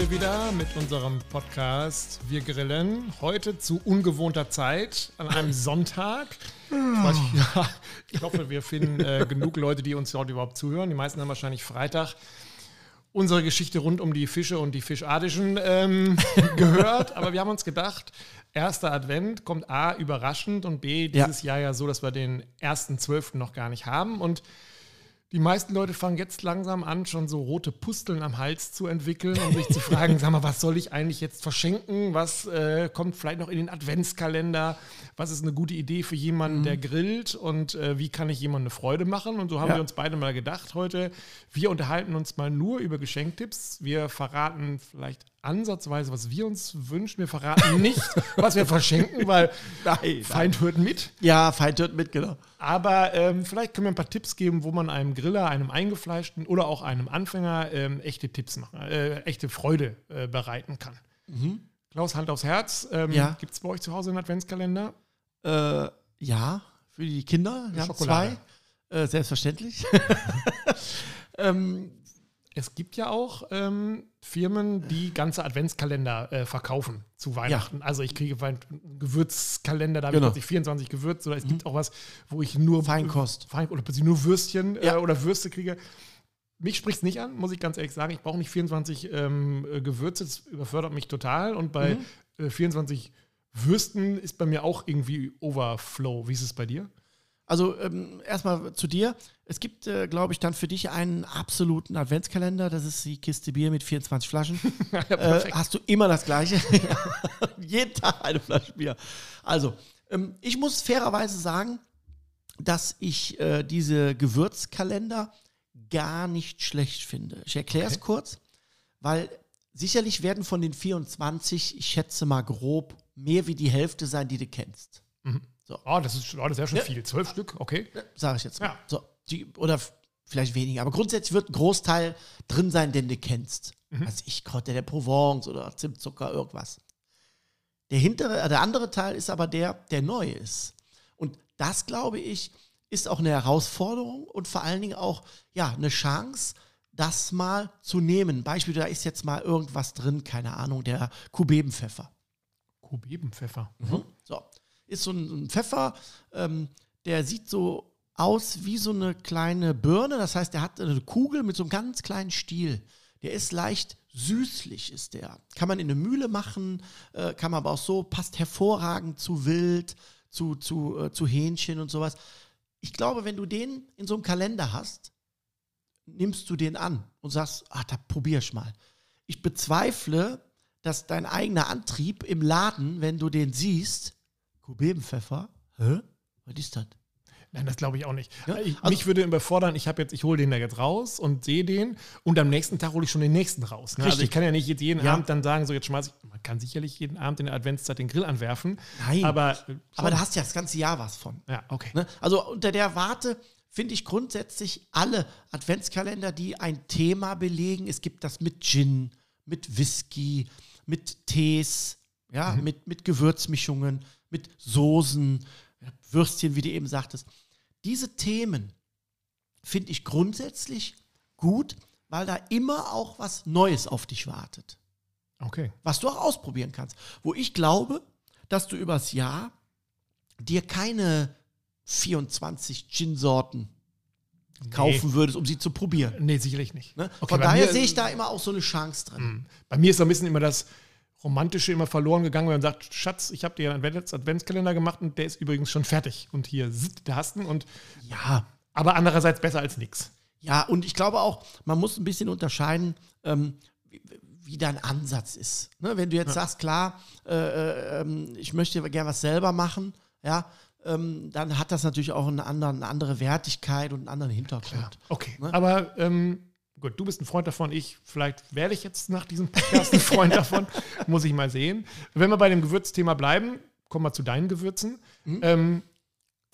wir wieder mit unserem Podcast Wir grillen. Heute zu ungewohnter Zeit an einem Sonntag. Ich, weiß, ja, ich hoffe, wir finden äh, genug Leute, die uns heute überhaupt zuhören. Die meisten haben wahrscheinlich Freitag unsere Geschichte rund um die Fische und die Fischadischen ähm, gehört. Aber wir haben uns gedacht, erster Advent kommt A, überraschend und B, dieses ja. Jahr ja so, dass wir den ersten Zwölften noch gar nicht haben. Und die meisten Leute fangen jetzt langsam an, schon so rote Pusteln am Hals zu entwickeln und sich zu fragen, sag mal, was soll ich eigentlich jetzt verschenken? Was äh, kommt vielleicht noch in den Adventskalender? Was ist eine gute Idee für jemanden, mhm. der grillt? Und äh, wie kann ich jemandem eine Freude machen? Und so haben ja. wir uns beide mal gedacht heute, wir unterhalten uns mal nur über Geschenktipps. Wir verraten vielleicht ansatzweise, was wir uns wünschen. Wir verraten nicht, was wir verschenken, weil nein, Feind hört mit. Ja, Feind hört mit, genau. Aber ähm, vielleicht können wir ein paar Tipps geben, wo man einem Griller, einem Eingefleischten oder auch einem Anfänger ähm, echte Tipps machen, äh, echte Freude äh, bereiten kann. Mhm. Klaus, Hand aufs Herz. Ähm, ja. Gibt es bei euch zu Hause einen Adventskalender? Äh, ja, für die Kinder. Wir haben zwei. Äh, selbstverständlich. ähm, es gibt ja auch ähm, Firmen, die ganze Adventskalender äh, verkaufen zu Weihnachten. Ja. Also ich kriege einen Gewürzkalender, da habe genau. ich 24 Gewürze. Oder es mhm. gibt auch was, wo ich nur Feinkost Fein, oder plötzlich nur Würstchen äh, ja. äh, oder Würste kriege. Mich spricht es nicht an, muss ich ganz ehrlich sagen. Ich brauche nicht 24 ähm, äh, Gewürze, das überfördert mich total. Und bei mhm. äh, 24 Würsten ist bei mir auch irgendwie Overflow. Wie ist es bei dir? Also ähm, erstmal zu dir. Es gibt, äh, glaube ich, dann für dich einen absoluten Adventskalender. Das ist die Kiste Bier mit 24 Flaschen. ja, äh, hast du immer das Gleiche. Jeden Tag eine Flasche Bier. Also, ähm, ich muss fairerweise sagen, dass ich äh, diese Gewürzkalender gar nicht schlecht finde. Ich erkläre es okay. kurz, weil sicherlich werden von den 24, ich schätze mal grob, mehr wie die Hälfte sein, die du kennst. Mhm. So. Oh, das ist, oh, das ist ja schon ja. viel. Zwölf Stück, okay. Ja, Sage ich jetzt mal. Ja. So, die, oder vielleicht weniger. Aber grundsätzlich wird ein Großteil drin sein, den du kennst. Mhm. Also ich Kräuter der Provence oder Zimtzucker, irgendwas. Der hintere, äh, der andere Teil ist aber der, der neu ist. Und das, glaube ich, ist auch eine Herausforderung und vor allen Dingen auch ja, eine Chance, das mal zu nehmen. Beispiel, da ist jetzt mal irgendwas drin, keine Ahnung, der Kubebenpfeffer. Kubebenpfeffer. Mhm. So ist so ein, Pfeffer, ähm, der sieht so aus wie so eine kleine Birne. Das heißt, der hat eine Kugel mit so einem ganz kleinen Stiel. Der ist leicht süßlich, ist der. Kann man in eine Mühle machen, äh, kann man aber auch so, passt hervorragend zu Wild, zu, zu, äh, zu Hähnchen und sowas. Ich glaube, wenn du den in so einem Kalender hast, nimmst du den an und sagst, ach, da probier ich mal. Ich bezweifle, dass dein eigener Antrieb im Laden, wenn du den siehst, Kubebenpfeffer? Hä? Was ist das? Nein, das glaube ich auch nicht. Ja? Ich, also, mich würde überfordern, ich habe jetzt, ich hole den da jetzt raus und sehe den und am nächsten Tag hole ich schon den nächsten raus. Ne? Also ich kann ja nicht jeden ja. Abend dann sagen, so jetzt schmeiße ich, man kann sicherlich jeden Abend in der Adventszeit den Grill anwerfen. Nein. Aber, aber da hast du ja das ganze Jahr was von. Ja, okay. Ne? Also unter der Warte finde ich grundsätzlich alle Adventskalender, die ein Thema belegen. Es gibt das mit Gin, mit Whisky, mit Tees, ja, mhm. mit, mit Gewürzmischungen mit Soßen, Würstchen, wie du eben sagtest. Diese Themen finde ich grundsätzlich gut, weil da immer auch was Neues auf dich wartet. Okay. Was du auch ausprobieren kannst. Wo ich glaube, dass du übers Jahr dir keine 24 Gin-Sorten nee. kaufen würdest, um sie zu probieren. Nee, sicherlich nicht. Ne? Okay, Von daher sehe ich da immer auch so eine Chance drin. Mhm. Bei mir ist so ein bisschen immer das, Romantische immer verloren gegangen, wenn man sagt, Schatz, ich habe dir einen Adventskalender gemacht und der ist übrigens schon fertig. Und hier sitzt der Hasten und ja, aber andererseits besser als nichts. Ja, und ich glaube auch, man muss ein bisschen unterscheiden, ähm, wie, wie, dein Ansatz ist. Ne? Wenn du jetzt ja. sagst, klar, äh, äh, ähm, ich möchte gerne was selber machen, ja, ähm, dann hat das natürlich auch eine andere, eine andere Wertigkeit und einen anderen Hintergrund. Klar. Okay, ne? aber ähm, Gut, du bist ein Freund davon, ich, vielleicht werde ich jetzt nach diesem Podcast ein Freund davon, muss ich mal sehen. Wenn wir bei dem Gewürzthema bleiben, kommen wir zu deinen Gewürzen. Mhm. Ähm,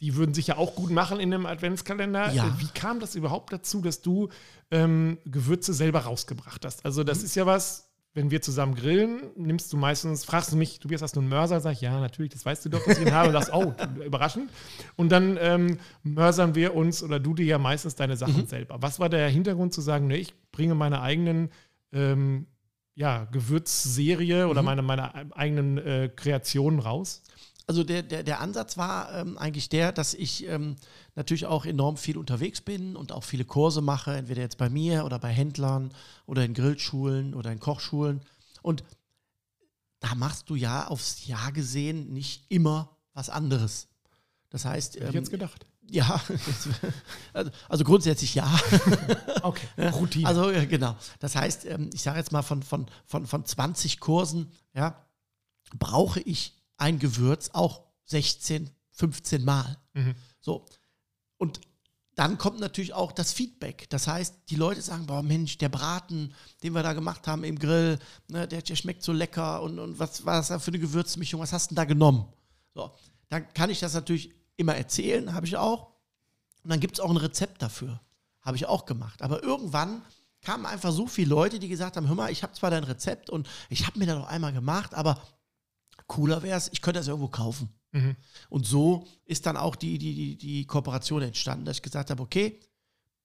die würden sich ja auch gut machen in einem Adventskalender. Ja. Wie kam das überhaupt dazu, dass du ähm, Gewürze selber rausgebracht hast? Also, das mhm. ist ja was, wenn wir zusammen grillen, nimmst du meistens, fragst du mich, Tobias, hast du einen Mörser? Sag ich, ja, natürlich, das weißt du doch, dass ich ihn habe. Und sagst, oh, überraschend. Und dann ähm, mörsern wir uns oder du dir ja meistens deine Sachen mhm. selber. Was war der Hintergrund zu sagen, nee, ich bringe meine eigenen ähm, ja, Gewürzserie oder Mhm. meine, meine eigenen äh, Kreationen raus? Also der, der, der Ansatz war ähm, eigentlich der, dass ich ähm, natürlich auch enorm viel unterwegs bin und auch viele Kurse mache, entweder jetzt bei mir oder bei Händlern oder in Grillschulen oder in Kochschulen. Und da machst du ja aufs Jahr gesehen nicht immer was anderes. Das heißt, Hätte ich ähm, jetzt gedacht. ja, also, also grundsätzlich ja. Okay, Routine. Also genau. Das heißt, ähm, ich sage jetzt mal von, von, von, von 20 Kursen, ja, brauche ich ein Gewürz auch 16, 15 Mal. Mhm. So. Und dann kommt natürlich auch das Feedback. Das heißt, die Leute sagen, boah Mensch, der Braten, den wir da gemacht haben im Grill, ne, der, der schmeckt so lecker und, und was war das da für eine Gewürzmischung, was hast du denn da genommen? So, dann kann ich das natürlich immer erzählen, habe ich auch. Und dann gibt es auch ein Rezept dafür. Habe ich auch gemacht. Aber irgendwann kamen einfach so viele Leute, die gesagt haben, hör mal, ich habe zwar dein Rezept und ich habe mir das noch einmal gemacht, aber cooler wäre es, ich könnte das irgendwo kaufen. Mhm. Und so ist dann auch die, die, die, die Kooperation entstanden, dass ich gesagt habe, okay,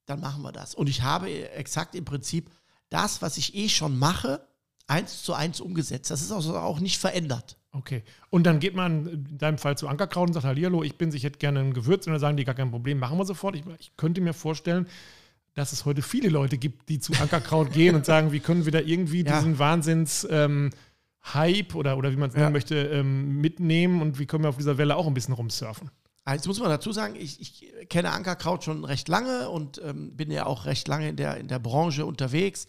dann machen wir das. Und ich habe exakt im Prinzip das, was ich eh schon mache, eins zu eins umgesetzt. Das ist also auch nicht verändert. Okay. Und dann geht man in deinem Fall zu Ankerkraut und sagt, hallo, ich bin's, ich hätte gerne ein Gewürz. Und dann sagen die, gar kein Problem, machen wir sofort. Ich, ich könnte mir vorstellen, dass es heute viele Leute gibt, die zu Ankerkraut gehen und sagen, wie können wir da irgendwie Ja. diesen Wahnsinns ähm, Hype oder, oder wie man es nennen Ja. möchte, ähm, mitnehmen und wie können wir auf dieser Welle auch ein bisschen rumsurfen. Also jetzt muss man dazu sagen, ich, ich kenne Ankerkraut schon recht lange und ähm, bin ja auch recht lange in der, in der Branche unterwegs.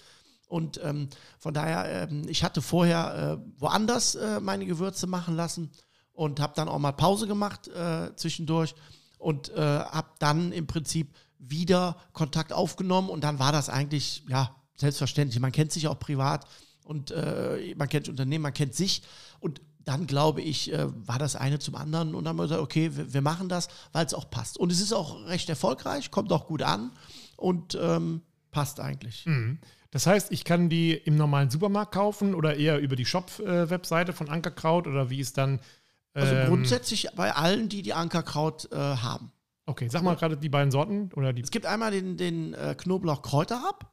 Und ähm, von daher, ähm, ich hatte vorher äh, woanders äh, meine Gewürze machen lassen und habe dann auch mal Pause gemacht äh, zwischendurch und äh, habe dann im Prinzip wieder Kontakt aufgenommen und dann war das eigentlich, ja, selbstverständlich. Man kennt sich auch privat und äh, man kennt Unternehmen, man kennt sich und dann glaube ich, äh, war das eine zum anderen und dann haben wir gesagt, okay, wir, wir machen das, weil es auch passt. Und es ist auch recht erfolgreich, kommt auch gut an und ähm, passt eigentlich. Mhm. Das heißt, ich kann die im normalen Supermarkt kaufen oder eher über die Shop-Webseite von Ankerkraut oder wie ist dann. Also ähm, grundsätzlich bei allen, die die Ankerkraut äh, haben. Okay, sag mal gerade die beiden Sorten oder die. Es gibt einmal den, den äh, Knoblauch-Kräuterhab,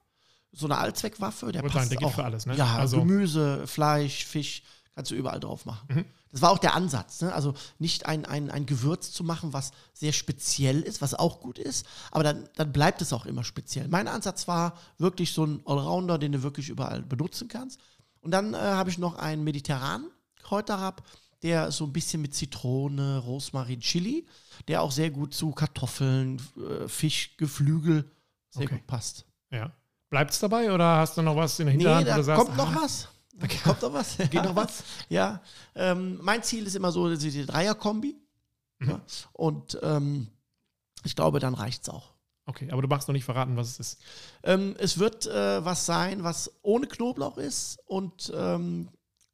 so eine Allzweckwaffe, der passt sagen, der auch. für alles, ne? Ja, Also- Gemüse, Fleisch, Fisch, kannst du überall drauf machen. Mhm. Das war auch der Ansatz, ne? also nicht ein, ein, ein Gewürz zu machen, was sehr speziell ist, was auch gut ist, aber dann, dann bleibt es auch immer speziell. Mein Ansatz war wirklich so ein Allrounder, den du wirklich überall benutzen kannst. Und dann äh, habe ich noch einen mediterranen Kräuterhab, der so ein bisschen mit Zitrone, Rosmarin, Chili, der auch sehr gut zu Kartoffeln, äh, Fisch, Geflügel sehr Okay. gut passt. Ja. Bleibt es dabei oder hast du noch was in der Nee, Hinterhand, da wo du sagst, kommt noch was. Da kommt noch was. Geht noch was? Ja. Ähm, mein Ziel ist immer so die die Dreier-Kombi. Mhm. Ja. Und ähm, ich glaube, dann reicht es auch. Okay, aber du magst noch nicht verraten, was es ist. Ähm, es wird äh, was sein, was ohne Knoblauch ist und ähm,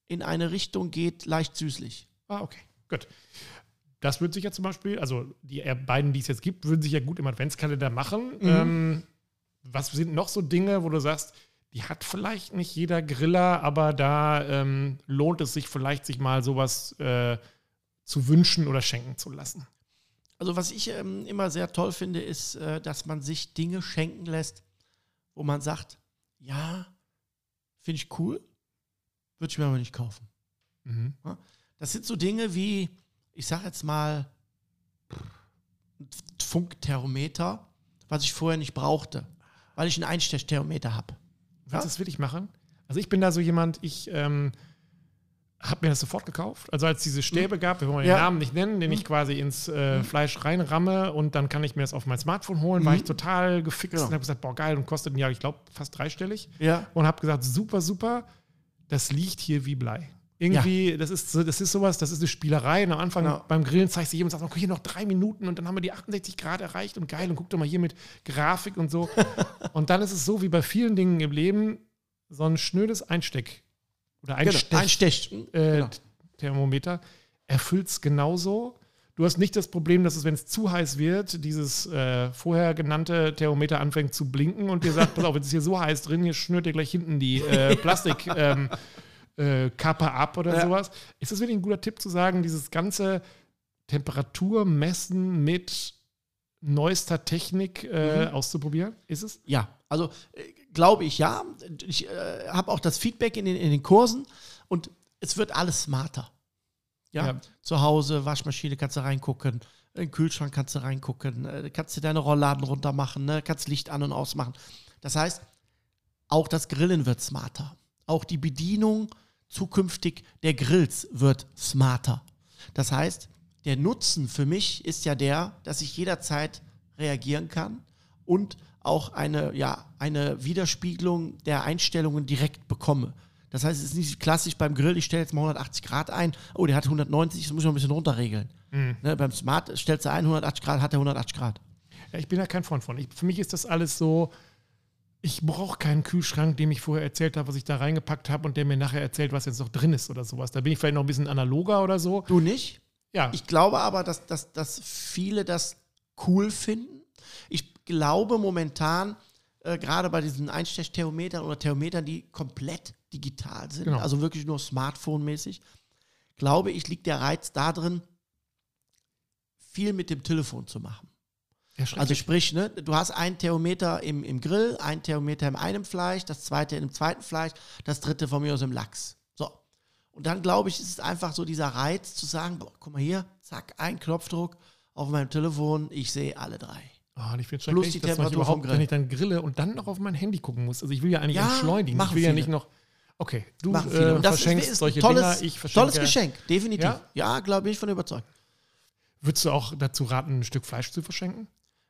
in eine Richtung geht, leicht süßlich. Ah, okay, gut. Das würde sich ja zum Beispiel, also die äh, beiden, die es jetzt gibt, würden sich ja gut im Adventskalender machen. Mhm. Was sind noch so Dinge, wo du sagst, die hat vielleicht nicht jeder Griller, aber da ähm, lohnt es sich vielleicht, sich mal sowas äh, zu wünschen oder schenken zu lassen? Also was ich ähm, immer sehr toll finde, ist, äh, dass man sich Dinge schenken lässt, wo man sagt, ja, finde ich cool, würde ich mir aber nicht kaufen. Mhm. Das sind so Dinge wie, ich sag jetzt mal, ein Funkthermometer, was ich vorher nicht brauchte, weil ich einen Einstechthermometer habe. Willst du das wirklich machen? Also ich bin da so jemand, ich ähm, habe mir das sofort gekauft. Also als es diese Stäbe gab, wir wollen den Ja. Namen nicht nennen, den ich quasi ins äh, Fleisch reinramme und dann kann ich mir das auf mein Smartphone holen, war ich total gefixt Genau. und habe gesagt, boah geil und kostet ja, ich glaube, fast dreistellig. Ja. Und habe gesagt, super, super, das liegt hier wie Blei. Irgendwie, das, ist so, das ist sowas, das ist eine Spielerei. Und am Anfang Genau. beim Grillen zeigst du jedem und sagst, okay, hier noch drei Minuten und dann haben wir die 68 Grad erreicht und geil und guck doch mal hier mit Grafik und so. und dann ist es so wie bei vielen Dingen im Leben, so ein schnödes Einsteck oder Genau. Einstech Einstech. äh, genau. Thermometer erfüllt es genauso. Du hast nicht das Problem, dass es, wenn es zu heiß wird, dieses äh, vorher genannte Thermometer anfängt zu blinken und dir sagt, pass auf, jetzt ist hier so heiß drin, hier schnürt dir gleich hinten die äh, Plastik. ähm, äh, Kappe ab oder Ja. sowas. Ist das wirklich ein guter Tipp zu sagen, dieses ganze Temperaturmessen mit neuester Technik äh, Mhm. auszuprobieren? Ist es? Ja, also äh, glaube ich ja. Ich äh, habe auch das Feedback in den, in den Kursen und es wird alles smarter. Ja? Ja. Zu Hause, Waschmaschine kannst du reingucken, in den Kühlschrank kannst du reingucken, äh, kannst du deine Rollladen runter machen, ne? kannst Licht an und ausmachen. Das heißt, auch das Grillen wird smarter. Auch die Bedienung zukünftig der Grills wird smarter. Das heißt, der Nutzen für mich ist ja der, dass ich jederzeit reagieren kann und auch eine, ja, eine Widerspiegelung der Einstellungen direkt bekomme. Das heißt, es ist nicht klassisch beim Grill, ich stelle jetzt mal 180 Grad ein, oh, der hat 190, das muss ich noch ein bisschen runterregeln. Ne, beim Smart stellst du ein, 180 Grad, hat er 180 Grad. Ja, ich bin da kein Freund von. Ich, für mich ist das alles so, ich brauche keinen Kühlschrank, dem ich vorher erzählt habe, was ich da reingepackt habe und der mir nachher erzählt, was jetzt noch drin ist oder sowas. Da bin ich vielleicht noch ein bisschen analoger oder so. Du nicht? Ja, Ich glaube aber, dass, dass, dass viele das cool finden. Ich glaube momentan, äh, gerade bei diesen Einstechthermometern oder Thermometern, die komplett digital sind, Genau. also wirklich nur Smartphone-mäßig, glaube ich, liegt der Reiz darin, viel mit dem Telefon zu machen. Ja Also sprich, ne, du hast ein Thermometer im, im Grill, ein Thermometer in einem Fleisch, das zweite im zweiten Fleisch, das dritte von mir aus im Lachs. So. Und dann glaube ich, ist es einfach so dieser Reiz zu sagen, boah, guck mal hier, zack, ein Knopfdruck auf meinem Telefon, ich sehe alle drei. Oh, und ich finde Plus die Temperatur vom überhaupt, Grill. wenn ich dann grille und dann noch auf mein Handy gucken muss. Also ich will ja eigentlich Ja, entschleunigen. Ich will ja viele. nicht noch. Okay, du äh, Und das ist, verschenkst ist solche tolles, Dinger, ich verschenke. tolles Geschenk, definitiv. Ja? Ja, glaube ich, von überzeugt. Würdest du auch dazu raten, ein Stück Fleisch zu verschenken?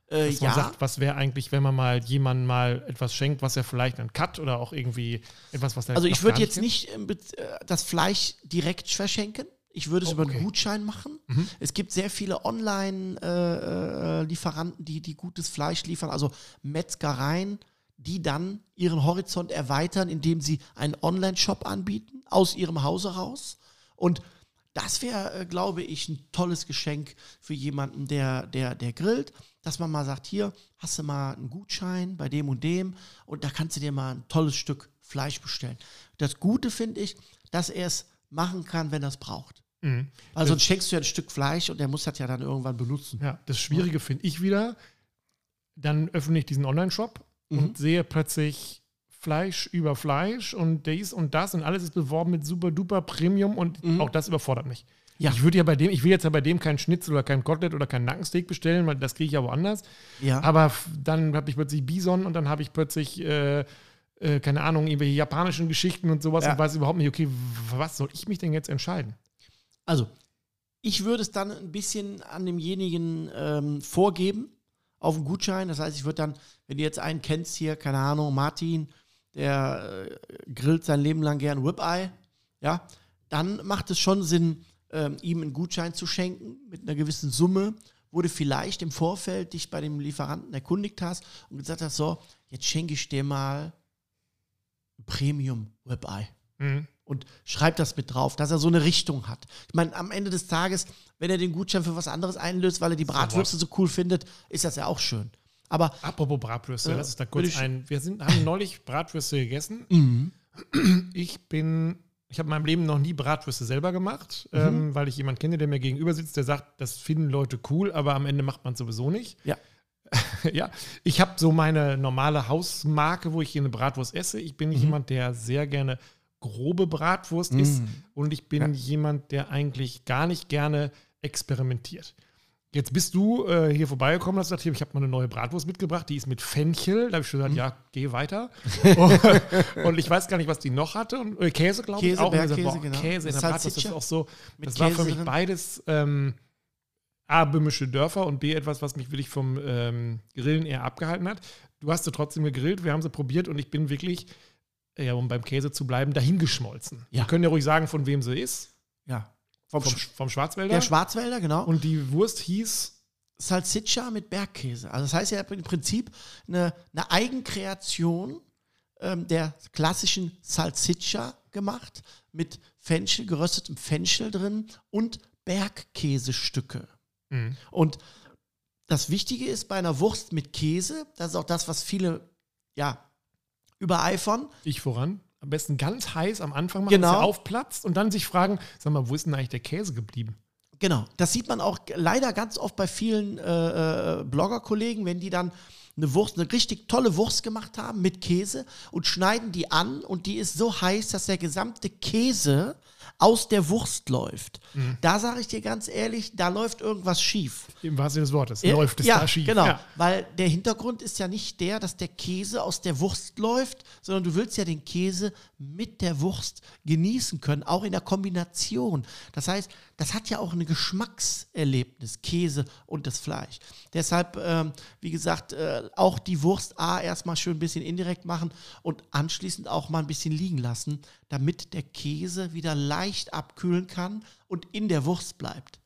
Äh, Dass man ja, sagt, was wäre eigentlich, wenn man mal jemandem mal etwas schenkt, was er vielleicht einen Cut oder auch irgendwie etwas, was der also ich würde jetzt nicht bez- äh, das Fleisch direkt verschenken. Ich würde es Oh, über okay. einen Gutschein machen. Mhm. Es gibt sehr viele Online-Lieferanten, die, die gutes Fleisch liefern, also Metzgereien, die dann ihren Horizont erweitern, indem sie einen Online-Shop anbieten, aus ihrem Hause raus. Und das wäre, äh, glaube ich, ein tolles Geschenk für jemanden, der, der, der grillt, dass man mal sagt, hier hast du mal einen Gutschein bei dem und dem und da kannst du dir mal ein tolles Stück Fleisch bestellen. Das Gute finde ich, dass er es machen kann, wenn er es braucht. Mhm. Weil sonst schenkst du ja ein Stück Fleisch und der muss das ja dann irgendwann benutzen. Ja, das Schwierige finde ich wieder, dann öffne ich diesen Online-Shop Mhm. und sehe plötzlich Fleisch über Fleisch und dies und das und alles ist beworben mit super duper Premium und auch das überfordert mich. Mhm. Ja. Ich würde ja bei dem, ich will jetzt ja bei dem keinen Schnitzel oder kein Kotelett oder kein Nackensteak bestellen, weil das kriege ich ja woanders. Ja. Aber dann habe ich plötzlich Bison und dann habe ich plötzlich, äh, äh, keine Ahnung, irgendwelche japanischen Geschichten und sowas Ja. und weiß überhaupt nicht, okay, was soll ich mich denn jetzt entscheiden? Also, ich würde es dann ein bisschen an demjenigen ähm, vorgeben, auf einen Gutschein. Das heißt, ich würde dann, wenn du jetzt einen kennst hier, keine Ahnung, Martin, der äh, grillt sein Leben lang gern Ribeye, ja, dann macht es schon Sinn, ähm, ihm einen Gutschein zu schenken mit einer gewissen Summe, wo du vielleicht im Vorfeld dich bei dem Lieferanten erkundigt hast und gesagt hast, so, jetzt schenke ich dir mal ein Premium Ribeye Mhm. und schreibt das mit drauf, dass er so eine Richtung hat. Ich meine, am Ende des Tages, wenn er den Gutschein für was anderes einlöst, weil er die Bratwürste so cool findet, ist das ja auch schön. Aber Apropos Bratwürste, Ja, lass uns da kurz ein. Wir sind, haben neulich Bratwürste gegessen. Mhm. Ich bin, ich habe in meinem Leben noch nie Bratwürste selber gemacht, Mhm. ähm, weil ich jemanden kenne, der mir gegenüber sitzt, der sagt, das finden Leute cool, aber am Ende macht man es sowieso nicht. ja, ja, ich habe so meine normale Hausmarke, wo ich hier eine Bratwurst esse. Ich Mhm. bin jemand, der sehr gerne grobe Bratwurst isst und ich bin jemand, der eigentlich gar nicht gerne experimentiert. Jetzt bist du äh, hier vorbeigekommen und hast gesagt, hier, ich habe mal eine neue Bratwurst mitgebracht, die ist mit Fenchel. Da habe ich schon gesagt, Mhm. ja, geh weiter. und, und ich weiß gar nicht, was die noch hatte. Und, äh, Käse, glaube ich. Käse, auch. Bergkäse, gesagt, boah, genau. Käse in der Bratwurst, das ist auch so. mit Das war für Käse mich drin. beides ähm, A, böhmische Dörfer und B, etwas, was mich wirklich vom ähm, Grillen eher abgehalten hat. Du hast sie trotzdem gegrillt, wir haben sie probiert und ich bin wirklich, ja, um beim Käse zu bleiben, dahingeschmolzen. Ja. Wir können ja ruhig sagen, von wem sie ist. ja. Vom, Vom, Sch- vom Schwarzwälder. der Schwarzwälder, genau. und die Wurst hieß Salsiccia mit Bergkäse. Also das heißt ja im Prinzip eine, eine Eigenkreation ähm, der klassischen Salsiccia gemacht mit Fenchel, geröstetem Fenchel drin und Bergkäsestücke. Mhm. Und das Wichtige ist bei einer Wurst mit Käse, das ist auch das, was viele ja übereifern. ich voran. Am besten ganz heiß am Anfang machen, Genau. dass er aufplatzt und dann sich fragen, sag mal, wo ist denn eigentlich der Käse geblieben? Genau, das sieht man auch leider ganz oft bei vielen äh, äh, Blogger-Kollegen, wenn die dann eine Wurst, eine richtig tolle Wurst gemacht haben mit Käse und schneiden die an und die ist so heiß, dass der gesamte Käse aus der Wurst läuft. Mhm. Da sage ich dir ganz ehrlich, da läuft irgendwas schief. Im wahrsten Sinne des Wortes. Ja, Läuft es ja, da schief. Genau, Ja. weil der Hintergrund ist ja nicht der, dass der Käse aus der Wurst läuft, sondern du willst ja den Käse mit der Wurst genießen können, auch in der Kombination. Das heißt, das hat ja auch ein Geschmackserlebnis, Käse und das Fleisch. Deshalb, ähm, wie gesagt, äh, auch die Wurst A erstmal schön ein bisschen indirekt machen und anschließend auch mal ein bisschen liegen lassen, damit der Käse wieder leicht abkühlen kann und in der Wurst bleibt.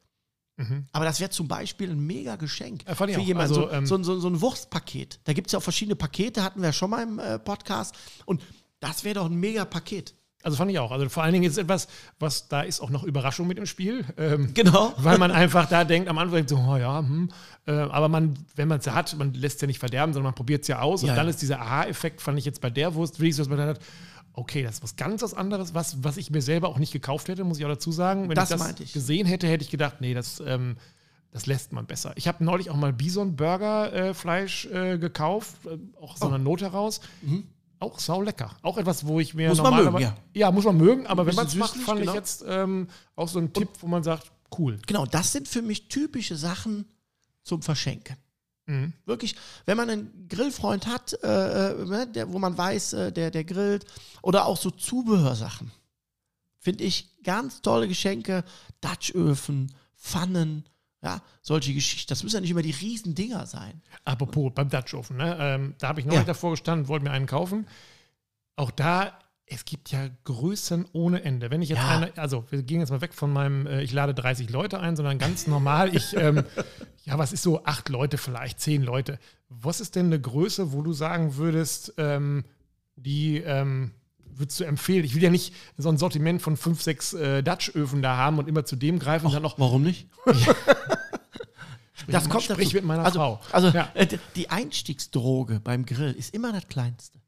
Aber das wäre zum Beispiel ein mega Geschenk Ja, für auch. jemanden. Also, so, ähm, so, so, so ein Wurstpaket. Da gibt es ja auch verschiedene Pakete, hatten wir ja schon mal im äh, Podcast. Und das wäre doch ein mega Paket. Also fand ich auch. Also vor allen Dingen ist es etwas, was da ist auch noch Überraschung mit im Spiel. Ähm, Genau. Weil man einfach da denkt, am Anfang so, oh ja, hm, äh, aber man, wenn man es hat, man lässt es ja nicht verderben, sondern man probiert es ja aus. Ja, und dann ja. ist dieser Aha-Effekt, fand ich jetzt bei der Wurst, wirklich so, dass man dann hat, okay, das ist was ganz was anderes, was, was ich mir selber auch nicht gekauft hätte, muss ich auch dazu sagen. Wenn Das ich das ich. gesehen hätte, hätte ich gedacht, nee, das, ähm, das lässt man besser. Ich habe neulich auch mal Bison-Burger-Fleisch äh, gekauft, äh, auch aus so einer Not heraus. Auch sau lecker. Auch etwas, wo ich mir Mhm. Muss man mögen, ja. muss man mögen, aber wenn man es macht, fand genau. ich jetzt ähm, auch so ein Tipp, wo man sagt, cool. Genau, das sind für mich typische Sachen zum Verschenken. Wirklich, wenn man einen Grillfreund hat, äh, äh, ne, der, wo man weiß, äh, der, der grillt, oder auch so Zubehörsachen, finde ich ganz tolle Geschenke. Dutchöfen, Pfannen, ja, solche Geschichten. Das müssen ja nicht immer die riesen Dinger sein. Apropos beim Dutch Oven, ne? ähm, da habe ich noch Ja. nicht davor gestanden, wollte mir einen kaufen. Auch da, es gibt ja Größen ohne Ende. Wenn ich jetzt Ja. eine, also wir gehen jetzt mal weg von meinem, äh, ich lade 30 Leute ein, sondern ganz normal, ich, ähm, ja, was ist so, acht Leute vielleicht, zehn Leute. Was ist denn eine Größe, wo du sagen würdest, ähm, die ähm, würdest du empfehlen? Ich will ja nicht so ein Sortiment von fünf, sechs äh, Dutch-Öfen da haben und immer zu dem greifen und dann noch Warum nicht? das kommt sprich dazu. mit meiner also, Frau. Also Ja. äh, die Einstiegsdroge beim Grill ist immer das Kleinste.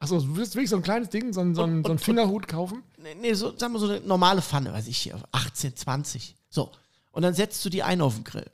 Achso, du willst wirklich so ein kleines Ding, so ein, so ein, so ein Fingerhut kaufen? Nee, nee, so, sagen wir so eine normale Pfanne, weiß ich, 18, 20. So. Und dann setzt du die ein auf den Grill.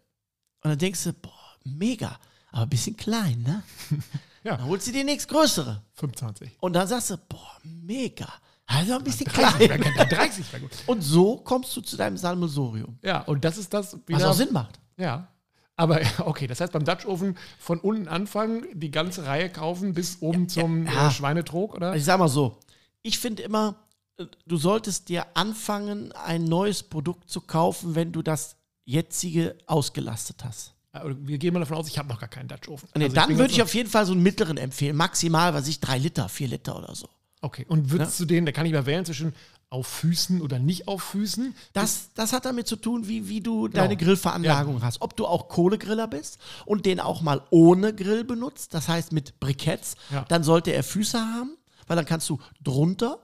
Und dann denkst du, boah, mega, aber ein bisschen klein, ne? Ja. Dann holst du die nächstgrößere. 25. Und dann sagst du, boah, mega. Also ein bisschen 30 wäre klein. gut. 30 wäre gut. Und so kommst du zu deinem Salmosorium. Ja, und das ist das Was auch Sinn macht. Ja. Aber okay, das heißt beim Dutch Oven von unten anfangen, die ganze Reihe kaufen bis oben zum ja. Äh, Schweinetrog, oder? Also ich sag mal so, ich finde immer, äh, du solltest dir anfangen, ein neues Produkt zu kaufen, wenn du das jetzige ausgelastet hast. Äh, Wir gehen mal davon aus, ich habe noch gar keinen Dutch Oven. Nee, Also dann würde ich auf jeden Fall so einen mittleren empfehlen. Maximal, was ich, drei Liter, vier Liter oder so. Okay, und würdest du den, da kann ich mal wählen zwischen auf Füßen oder nicht auf Füßen? Das, das hat damit zu tun, wie, wie du Genau. deine Grillveranlagung hast. Ob du auch Kohlegriller bist und den auch mal ohne Grill benutzt, das heißt mit Briketts, Ja. dann sollte er Füße haben, weil dann kannst du drunter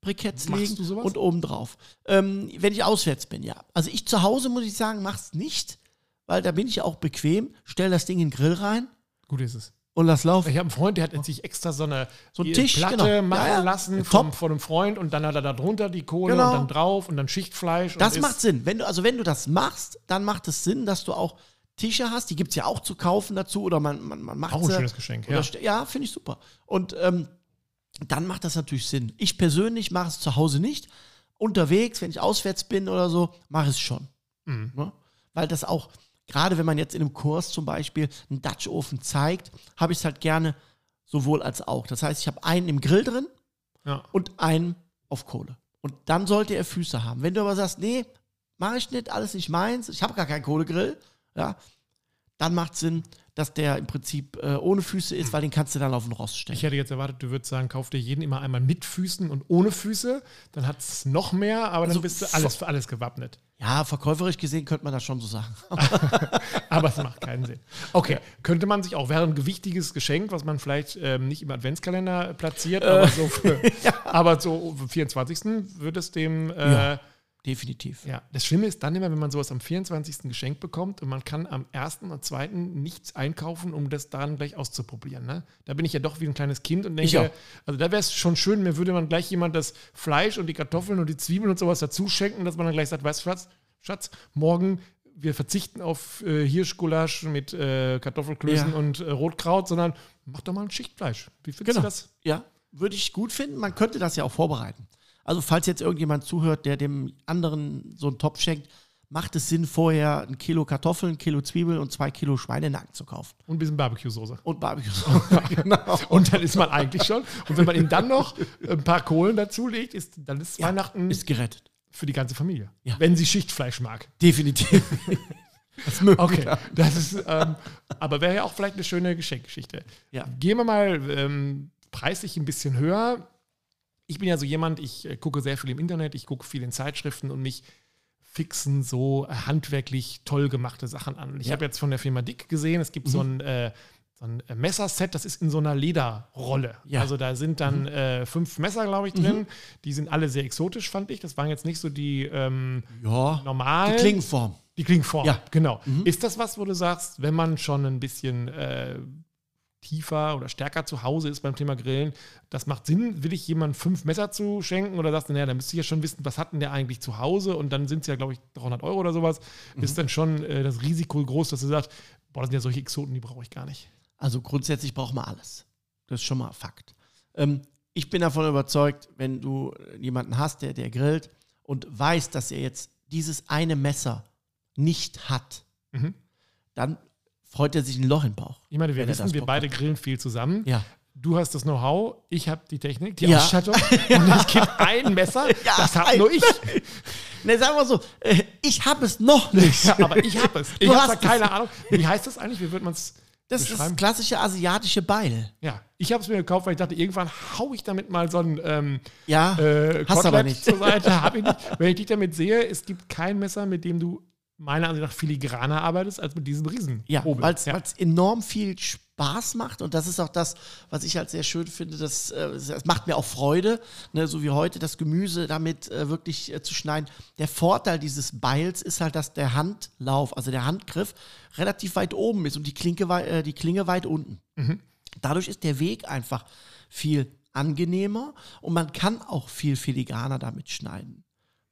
Briketts Machst legen und oben drauf. Ähm, wenn ich auswärts bin, ja. Also ich zu Hause, muss ich sagen, mach's nicht, weil da bin ich auch bequem, stell das Ding in den Grill rein Gut ist es. und lass laufen. Ich habe einen Freund, der hat sich extra so eine So Tisch, Platte genau. machen Ja, ja. lassen vom, von einem Freund und dann hat er da drunter die Kohle Genau. und dann drauf und dann Schichtfleisch. Das macht Sinn. Wenn du, also wenn du das machst, dann macht es Sinn, dass du auch Tische hast. Die gibt es ja auch zu kaufen dazu oder man, man, man macht Auch ein schönes Geschenk, ja. ja, finde ich super. Und ähm, dann macht das natürlich Sinn. Ich persönlich mache es zu Hause nicht. Unterwegs, wenn ich auswärts bin oder so, mache ich es schon. Mhm. Ne? Weil das auch, gerade wenn man jetzt in einem Kurs zum Beispiel einen Dutch-Ofen zeigt, habe ich es halt gerne sowohl als auch. Das heißt, ich habe einen im Grill drin Ja. und einen auf Kohle. Und dann sollte er Füße haben. Wenn du aber sagst, nee, mache ich nicht, alles nicht meins, ich habe gar keinen Kohlegrill, ja, dann macht Sinn, dass der im Prinzip äh, ohne Füße ist, weil den kannst du dann auf den Rost stellen. Ich hätte jetzt erwartet, du würdest sagen, kauf dir jeden immer einmal mit Füßen und ohne Füße. Dann hat es noch mehr, aber dann Also bist du alles für alles gewappnet. ja, verkäuferisch gesehen könnte man das schon so sagen. Aber es macht keinen Sinn. Okay, könnte man sich auch, wäre ein gewichtiges Geschenk, was man vielleicht ähm, nicht im Adventskalender platziert, aber so für, aber so am 24. würde es dem. Äh, Ja. Ja. Definitiv. das Schlimme ist dann immer, wenn man sowas am 24. geschenkt bekommt und man kann am 1. und 2. nichts einkaufen, um das dann gleich auszuprobieren. Ne? Da bin ich ja doch wie ein kleines Kind und denke, also da wäre es schon schön, mir würde man gleich jemand das Fleisch und die Kartoffeln und die Zwiebeln und sowas dazu schenken, dass man dann gleich sagt, weißt du, Schatz, Schatz, morgen wir verzichten auf äh, Hirschgulasch mit äh, Kartoffelklößen Ja. und äh, Rotkraut, sondern mach doch mal ein Schichtfleisch. Wie findest Genau. du das? Ja, würde ich gut finden. Man könnte das ja auch vorbereiten. Also, falls jetzt irgendjemand zuhört, der dem anderen so einen Topf schenkt, macht es Sinn, vorher ein Kilo Kartoffeln, ein Kilo Zwiebeln und zwei Kilo Schweinenacken zu kaufen. Und ein bisschen Barbecue-Soße. Und Barbecue. genau. Und dann ist man eigentlich schon. Und wenn man ihm dann noch ein paar Kohlen dazulegt, ist, dann ist Weihnachten Ist gerettet. für die ganze Familie. Ja. Wenn sie Schichtfleisch mag. Definitiv. das mögen Okay, das ist, ähm, aber wäre ja auch vielleicht eine schöne Geschenkgeschichte. Ja. Gehen wir mal ähm, preislich ein bisschen höher. Ich bin ja so jemand, ich äh, gucke sehr viel im Internet, ich gucke viel in Zeitschriften und mich fixen so handwerklich toll gemachte Sachen an. Ich Ja. habe jetzt von der Firma Dick gesehen, es gibt so ein äh, so ein äh, Messerset, das ist in so einer Lederrolle. Ja. Also da sind dann äh, fünf Messer, glaube ich, drin. Die sind alle sehr exotisch, fand ich. Das waren jetzt nicht so die ähm, Ja. normalen. Die Klingenform. Die Klingform, Ja. genau. Ist das was, wo du sagst, wenn man schon ein bisschen äh, tiefer oder stärker zu Hause ist beim Thema Grillen, das macht Sinn? Will ich jemandem fünf Messer zu schenken oder sagst du, naja, dann müsste ich ja schon wissen, was hat denn der eigentlich zu Hause und dann sind es ja, glaube ich, 300 Euro oder sowas. Ist dann schon äh, das Risiko groß, dass du sagst, boah, das sind ja solche Exoten, die brauche ich gar nicht. Also grundsätzlich braucht man alles. Das ist schon mal Fakt. Ähm, ich bin davon überzeugt, wenn du jemanden hast, der, der grillt und weiß, dass er jetzt dieses eine Messer nicht hat, Mhm. dann freut er sich ein Loch im Bauch. Ich meine, wir wissen, wir beide grillen viel zusammen. Ja. Du hast das Know-how, ich habe die Technik, die Ja. Ausstattung und es gibt ein Messer, Ja, das habe nur ich. Ne, sagen wir so, äh, ich habe es noch nicht. Ja, aber ich habe es. Ich Du habe keine Ahnung. Wie heißt das eigentlich? Wie wird man es Das ist das klassische asiatische Beil. Ja, ich habe es mir gekauft, weil ich dachte, irgendwann hau ich damit mal so ein ähm, Ja, äh, hast aber Kotelett nicht. zur Seite. Hab ich nicht. Wenn ich dich damit sehe, es gibt kein Messer, mit dem du meiner Ansicht nach filigraner arbeitest, als mit diesem Riesen. Ja, weil es enorm viel Spaß macht und das ist auch das, was ich halt sehr schön finde. Das, äh, es macht mir auch Freude, ne, so wie heute das Gemüse damit äh, wirklich äh, zu schneiden. Der Vorteil dieses Beils ist halt, dass der Handlauf, also der Handgriff, relativ weit oben ist und die, Klinke, äh, die Klinge weit unten. Dadurch ist der Weg einfach viel angenehmer und man kann auch viel filigraner damit schneiden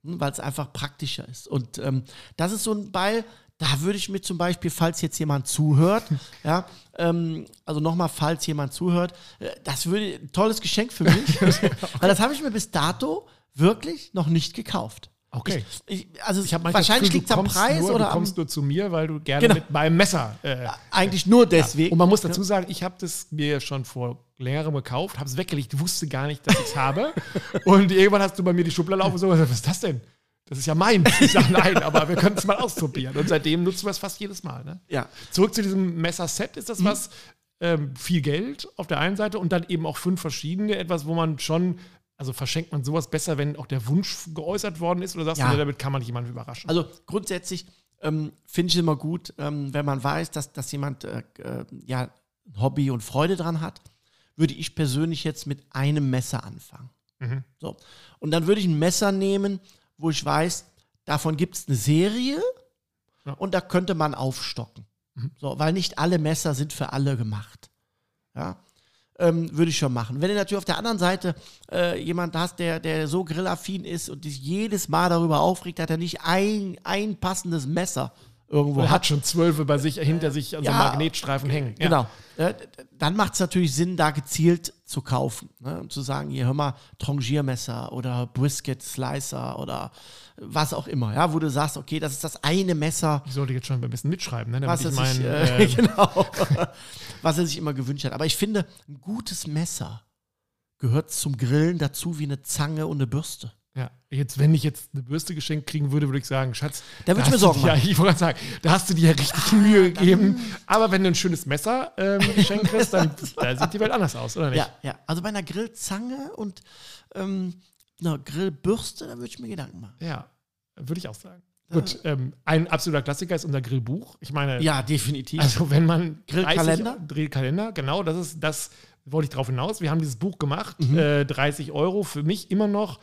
weil es einfach praktischer ist. Und ähm, das ist so ein Beil, da würde ich mir zum Beispiel, falls jetzt jemand zuhört, ja, ähm, also nochmal, falls jemand zuhört, äh, das würde ein tolles Geschenk für mich, weil das habe ich mir bis dato wirklich noch nicht gekauft. Okay. Ich, also Ich hab manchmal wahrscheinlich liegt es am Preis nur, oder du am, kommst nur zu mir, weil du gerne Genau. mit meinem Messer. Äh, eigentlich nur deswegen. und man muss dazu sagen, ich habe das mir schon vor längerem gekauft, habe es weggelegt, wusste gar nicht, dass ich es habe. Und irgendwann hast du bei mir die Schublade auf und so, was ist das denn? Das ist ja mein. Ich sage, nein, aber wir können es mal ausprobieren. Und seitdem nutzen wir es fast jedes Mal. Ne? ja. Zurück zu diesem Messerset, ist das was? Ähm, viel Geld auf der einen Seite und dann eben auch fünf verschiedene, etwas, wo man schon, also verschenkt man sowas besser, wenn auch der Wunsch geäußert worden ist, oder sagst Ja. du, damit kann man jemanden überraschen? Also grundsätzlich ähm, finde ich es immer gut, ähm, wenn man weiß, dass, dass jemand äh, äh, ja, Hobby und Freude dran hat, würde ich persönlich jetzt mit einem Messer anfangen. Mhm. So. Und dann würde ich ein Messer nehmen, wo ich weiß, davon gibt es eine Serie Ja. und da könnte man aufstocken. So, weil nicht alle Messer sind für alle gemacht. Ja. Ähm, würde ich schon machen. Wenn du natürlich auf der anderen Seite äh, jemand hast, der, der so grillaffin ist und sich jedes Mal darüber aufregt, dass er nicht ein, ein passendes Messer irgendwo hat. hat schon zwölfe bei sich hinter sich an so einem Ja. Magnetstreifen hängen. Ja. Genau. Äh, dann macht es natürlich Sinn, da gezielt zu kaufen. Ne? Und zu sagen, hier hör mal, Trangiermesser oder Brisket Slicer oder was auch immer, ja, wo du sagst, okay, das ist das eine Messer, Ich sollte jetzt schon ein bisschen mitschreiben, ne? damit was er, ich mein, äh, äh, genau, was er sich immer gewünscht hat. Aber ich finde, ein gutes Messer gehört zum Grillen dazu wie eine Zange und eine Bürste. Ja. Jetzt, wenn ich jetzt eine Bürste geschenkt kriegen würde, würde ich sagen, Schatz, Da würd ich mir Sorgen dir- Ja, machen. ich wollte gerade sagen, da hast du dir ja richtig Mühe gegeben. Aber wenn du ein schönes Messer ähm, geschenkt kriegst, dann da sieht die Welt anders aus, oder nicht? Ja, ja. Also bei einer Grillzange und ähm, einer Grillbürste, da würde ich mir Gedanken machen. Ja, würde ich auch sagen. Gut, ähm, ein absoluter Klassiker ist unser Grillbuch. Ich meine, Ja, definitiv. also wenn man Grillkalender? 30 Grillkalender, genau, das ist das wollte ich drauf hinaus. Wir haben dieses Buch gemacht, Mhm. äh, 30 Euro für mich immer noch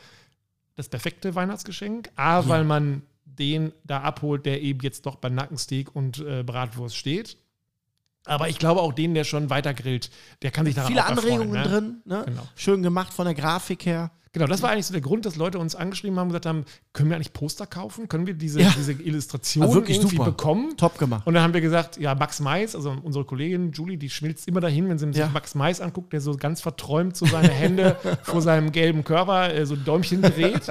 das perfekte Weihnachtsgeschenk. A, weil man den da abholt, der eben jetzt doch bei Nackensteak und äh, Bratwurst steht. Aber ich glaube auch den, der schon weiter grillt, der kann sich daran Viele Anregungen ne? drin, ne? Genau. schön gemacht von der Grafik her. Genau, das war eigentlich so der Grund, dass Leute uns angeschrieben haben und gesagt haben, können wir eigentlich Poster kaufen? Können wir diese, Ja. diese Illustration Ah, wirklich irgendwie super. bekommen? Top gemacht. Und dann haben wir gesagt, ja, Max Mais, also unsere Kollegin Julie, die schmilzt immer dahin, wenn sie sich Ja. Max Mais anguckt, der so ganz verträumt so seine Hände vor seinem gelben Körper äh, so ein Däumchen dreht.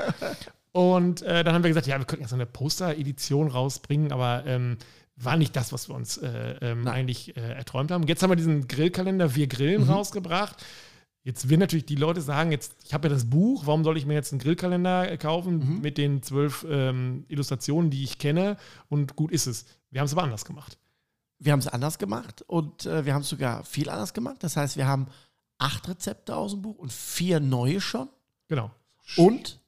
Und äh, dann haben wir gesagt, ja, wir könnten so eine Poster-Edition rausbringen, aber ähm, war nicht das, was wir uns äh, ähm, eigentlich äh, erträumt haben. Jetzt haben wir diesen Grillkalender Wir Grillen rausgebracht. Jetzt werden natürlich die Leute sagen, jetzt, ich habe ja das Buch, warum soll ich mir jetzt einen Grillkalender äh, kaufen mit den zwölf ähm, Illustrationen, die ich kenne und gut ist es. Wir haben es aber anders gemacht. Wir haben es anders gemacht und äh, wir haben es sogar viel anders gemacht. Das heißt, wir haben acht Rezepte aus dem Buch und vier neue schon Genau. und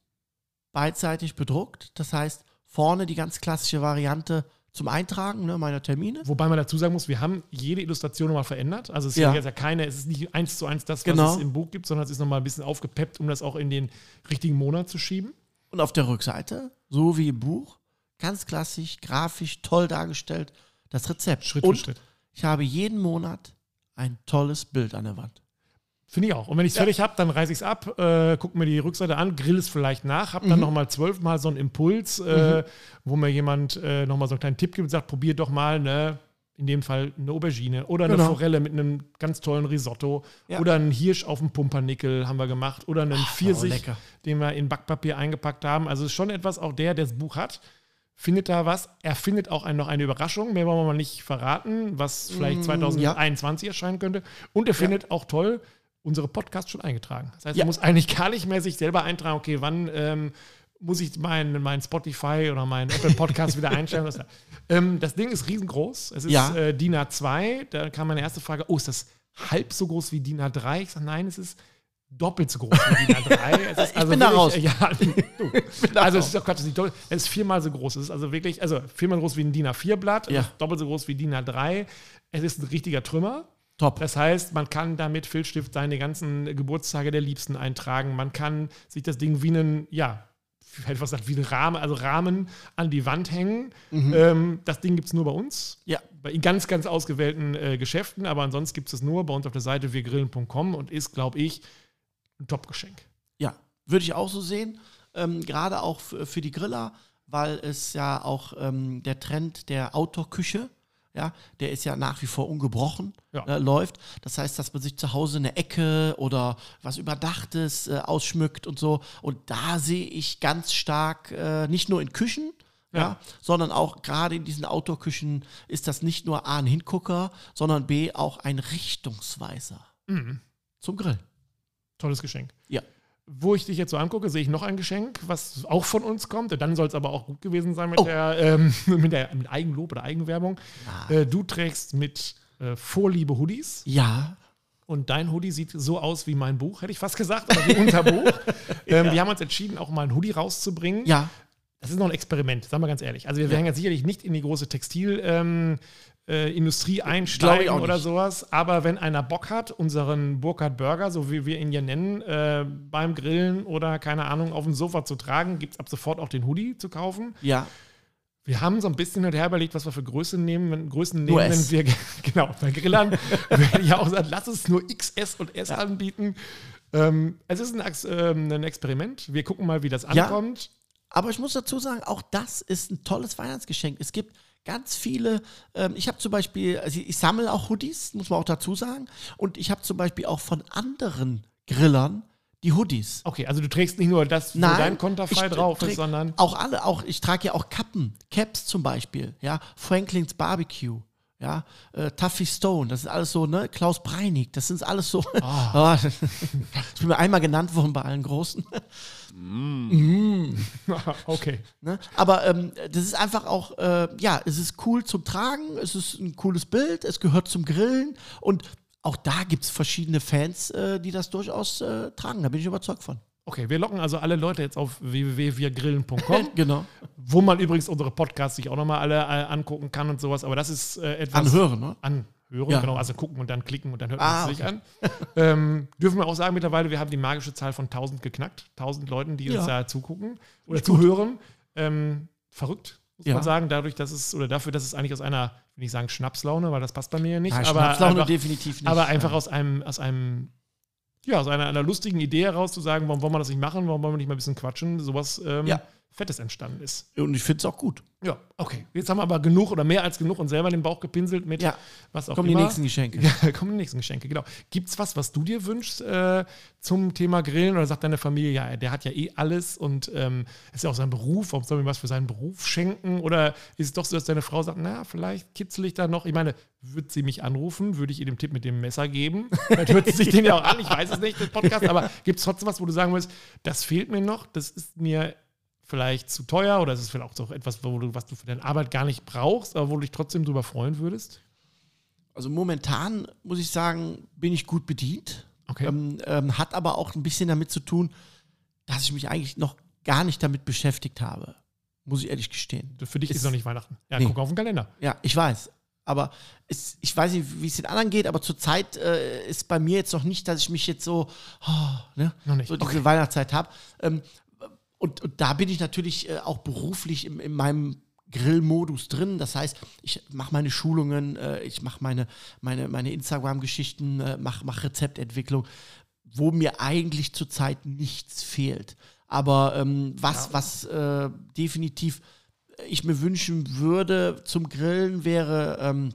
beidseitig bedruckt. Das heißt, vorne die ganz klassische Variante zum Eintragen ne, meiner Termine. Wobei man dazu sagen muss, wir haben jede Illustration nochmal verändert. Also es ist Ja. jetzt ja keine, es ist nicht eins zu eins das, was Genau. es im Buch gibt, sondern es ist nochmal ein bisschen aufgepeppt, um das auch in den richtigen Monat zu schieben. Und auf der Rückseite, so wie im Buch, ganz klassisch, grafisch, toll dargestellt, das Rezept. Schritt und für Schritt. ich habe jeden Monat ein tolles Bild an der Wand. Finde ich auch. Und wenn ich es fertig habe, dann reiße ich es ab, äh, gucke mir die Rückseite an, grill es vielleicht nach, habe dann nochmal zwölfmal so einen Impuls, äh, wo mir jemand äh, nochmal so einen kleinen Tipp gibt und sagt, probier doch mal eine, in dem Fall eine Aubergine oder eine Genau. Forelle mit einem ganz tollen Risotto Ja. oder einen Hirsch auf dem Pumpernickel haben wir gemacht oder einen Pfirsich, lecker. den wir in Backpapier eingepackt haben. Also es ist schon etwas, auch der, der das Buch hat, findet da was. Er findet auch ein, noch eine Überraschung, mehr wollen wir mal nicht verraten, was vielleicht Mm, 2021 erscheinen könnte. Und er findet auch toll unsere Podcasts schon eingetragen. Das heißt, Ja. er muss eigentlich gar nicht mehr sich selber eintragen, okay, wann ähm, muss ich mein, mein Spotify oder mein Apple Podcast wieder einstellen. Das, ähm, das Ding ist riesengroß. Es ist Ja. äh, DIN A2. Da kam meine erste Frage, oh, ist das halb so groß wie DIN A3? Ich sage, nein, es ist doppelt so groß wie DIN A3. Es ist Ich bin da raus. Ja, du. also es ist auch Quatsch, es ist, nicht doppelt, es ist viermal so groß. Es ist also wirklich, also viermal so groß wie ein DIN A4-Blatt, Ja. doppelt so groß wie DIN A3. Es ist ein richtiger Trümmer. Top. Das heißt, man kann da mit Filzstift seine ganzen Geburtstage der Liebsten eintragen. Man kann sich das Ding wie einen, ja, ich hätte was gesagt, wie ein Rahmen, also Rahmen an die Wand hängen. Ähm, das Ding gibt es nur bei uns. Ja. Bei in ganz, ganz ausgewählten äh, Geschäften, aber ansonsten gibt es es nur bei uns auf der Seite wirgrillen.com und ist, glaube ich, ein Top-Geschenk. Ja, würde ich auch so sehen. Ähm, Gerade auch für, für die Griller, weil es ja auch ähm, der Trend der Outdoor-Küche, ja, der ist ja nach wie vor ungebrochen, Ja. äh, läuft. Das heißt, dass man sich zu Hause eine Ecke oder was Überdachtes äh, ausschmückt und so. Und da sehe ich ganz stark, äh, nicht nur in Küchen, ja. Ja. sondern auch gerade in diesen Outdoor-Küchen ist das nicht nur A, ein Hingucker, sondern B, auch ein Richtungsweiser Mhm. zum Grill. Tolles Geschenk. Ja. Wo ich dich jetzt so angucke, sehe ich noch ein Geschenk, was auch von uns kommt. Dann soll es aber auch gut gewesen sein mit, Oh. der, ähm, mit, der, mit Eigenlob oder Eigenwerbung. Ah. Äh, du trägst mit äh, Vorliebe Hoodies Ja, und dein Hoodie sieht so aus wie mein Buch, hätte ich fast gesagt, oder wie unser Buch. Ähm, Wir haben uns entschieden, auch mal ein Hoodie rauszubringen. ja, Das ist noch ein Experiment, sagen wir ganz ehrlich. Also wir werden jetzt sicherlich nicht in die große Textilindustrie ähm, äh, Industrie einsteigen oder sowas. Aber wenn einer Bock hat, unseren Burkhard Burger, so wie wir ihn ja nennen, äh, beim Grillen oder keine Ahnung auf dem Sofa zu tragen, gibt es ab sofort auch den Hoodie zu kaufen. ja. Wir haben so ein bisschen hin und her überlegt, was wir für Größen nehmen, wenn, Größen nehmen, wenn wir, genau, bei Grillern werde ich auch sagen, lass es nur XS und S anbieten. Ähm, es ist ein, ähm, ein Experiment. Wir gucken mal, wie das Ja. ankommt. Aber ich muss dazu sagen, auch das ist ein tolles Weihnachtsgeschenk. Es gibt ganz viele, ähm, ich habe zum Beispiel, also ich sammle auch Hoodies, muss man auch dazu sagen. Und ich habe zum Beispiel auch von anderen Grillern die Hoodies. Okay, also du trägst nicht nur das, wo Nein, dein Konterfei drauf ist, sondern. Auch alle, auch, ich trage ja auch Kappen, Caps zum Beispiel, ja, Franklins Barbecue, ja, äh, Tuffy Stone, das ist alles so, ne, Klaus Breinig, das sind alles so. Ah. ich bin mir einmal genannt worden bei allen Großen. okay. Ne? Aber ähm, das ist einfach auch, äh, ja, es ist cool zum Tragen, es ist ein cooles Bild, es gehört zum Grillen und auch da gibt es verschiedene Fans, äh, die das durchaus äh, tragen. Da bin ich überzeugt von. Okay, wir locken also alle Leute jetzt auf www.wirgrillen.com, Genau. wo man übrigens unsere Podcasts sich auch nochmal alle äh, angucken kann und sowas. Aber das ist äh, etwas. Anhören, ne? Anhören, Ja. genau. Also gucken und dann klicken und dann hört man Ah, es sich an. ähm, dürfen wir auch sagen, mittlerweile, wir haben die magische Zahl von 1000 geknackt. 1000 Leuten, die uns Ja. da zugucken oder zuhören. Ähm, verrückt, muss Ja. man sagen, dadurch, dass es, oder dafür, dass es eigentlich aus einer, ich will nicht sagen Schnapslaune, weil das passt bei mir ja nicht, Nein, aber, Schnapslaune einfach, definitiv nicht. aber einfach aus einem, aus einem Ja, aus einer, einer lustigen Idee heraus zu sagen, warum wollen wir das nicht machen, warum wollen wir nicht mal ein bisschen quatschen, sowas ähm, Ja. Fettes entstanden ist. Und ich finde es auch gut. Ja, okay. Jetzt haben wir aber genug oder mehr als genug und selber den Bauch gepinselt mit Ja. was auch Kommen die immer. nächsten Geschenke. Ja, kommen die nächsten Geschenke, genau. Gibt es was, was du dir wünschst äh, zum Thema Grillen? Oder sagt deine Familie, ja, der hat ja eh alles und ähm, ist ja auch sein Beruf, warum soll mir was für seinen Beruf schenken? Oder ist es doch so, dass deine Frau sagt, na, vielleicht kitzel ich da noch? Ich meine, würde sie mich anrufen, würde ich ihr den Tipp mit dem Messer geben? Vielleicht hört sie sich den ja auch an, ich weiß es nicht, den Podcast, aber gibt es trotzdem was, wo du sagen willst, das fehlt mir noch, das ist mir vielleicht zu teuer oder ist es vielleicht auch etwas, wo du, was du für deine Arbeit gar nicht brauchst, aber wo du dich trotzdem drüber freuen würdest? Also momentan muss ich sagen, bin ich gut bedient. Okay. Ähm, ähm, hat aber auch ein bisschen damit zu tun, dass ich mich eigentlich noch gar nicht damit beschäftigt habe. Muss ich ehrlich gestehen. Für dich ist, Ist- noch nicht Weihnachten. Ja, Nee. guck auf den Kalender. Ja, ich weiß. Aber es, ich weiß nicht, wie es den anderen geht, aber zurzeit äh, ist bei mir jetzt noch nicht, dass ich mich jetzt so, oh, ne, Noch nicht. so diese Okay. Weihnachtszeit habe. Ähm, und, und da bin ich natürlich äh, auch beruflich im, in meinem Grillmodus drin. Das heißt, ich mache meine Schulungen, äh, ich mache meine, meine, meine Instagram-Geschichten, äh, mache mach Rezeptentwicklung, wo mir eigentlich zurzeit nichts fehlt. Aber ähm, was, was äh, definitiv ich mir wünschen würde zum Grillen wäre ähm,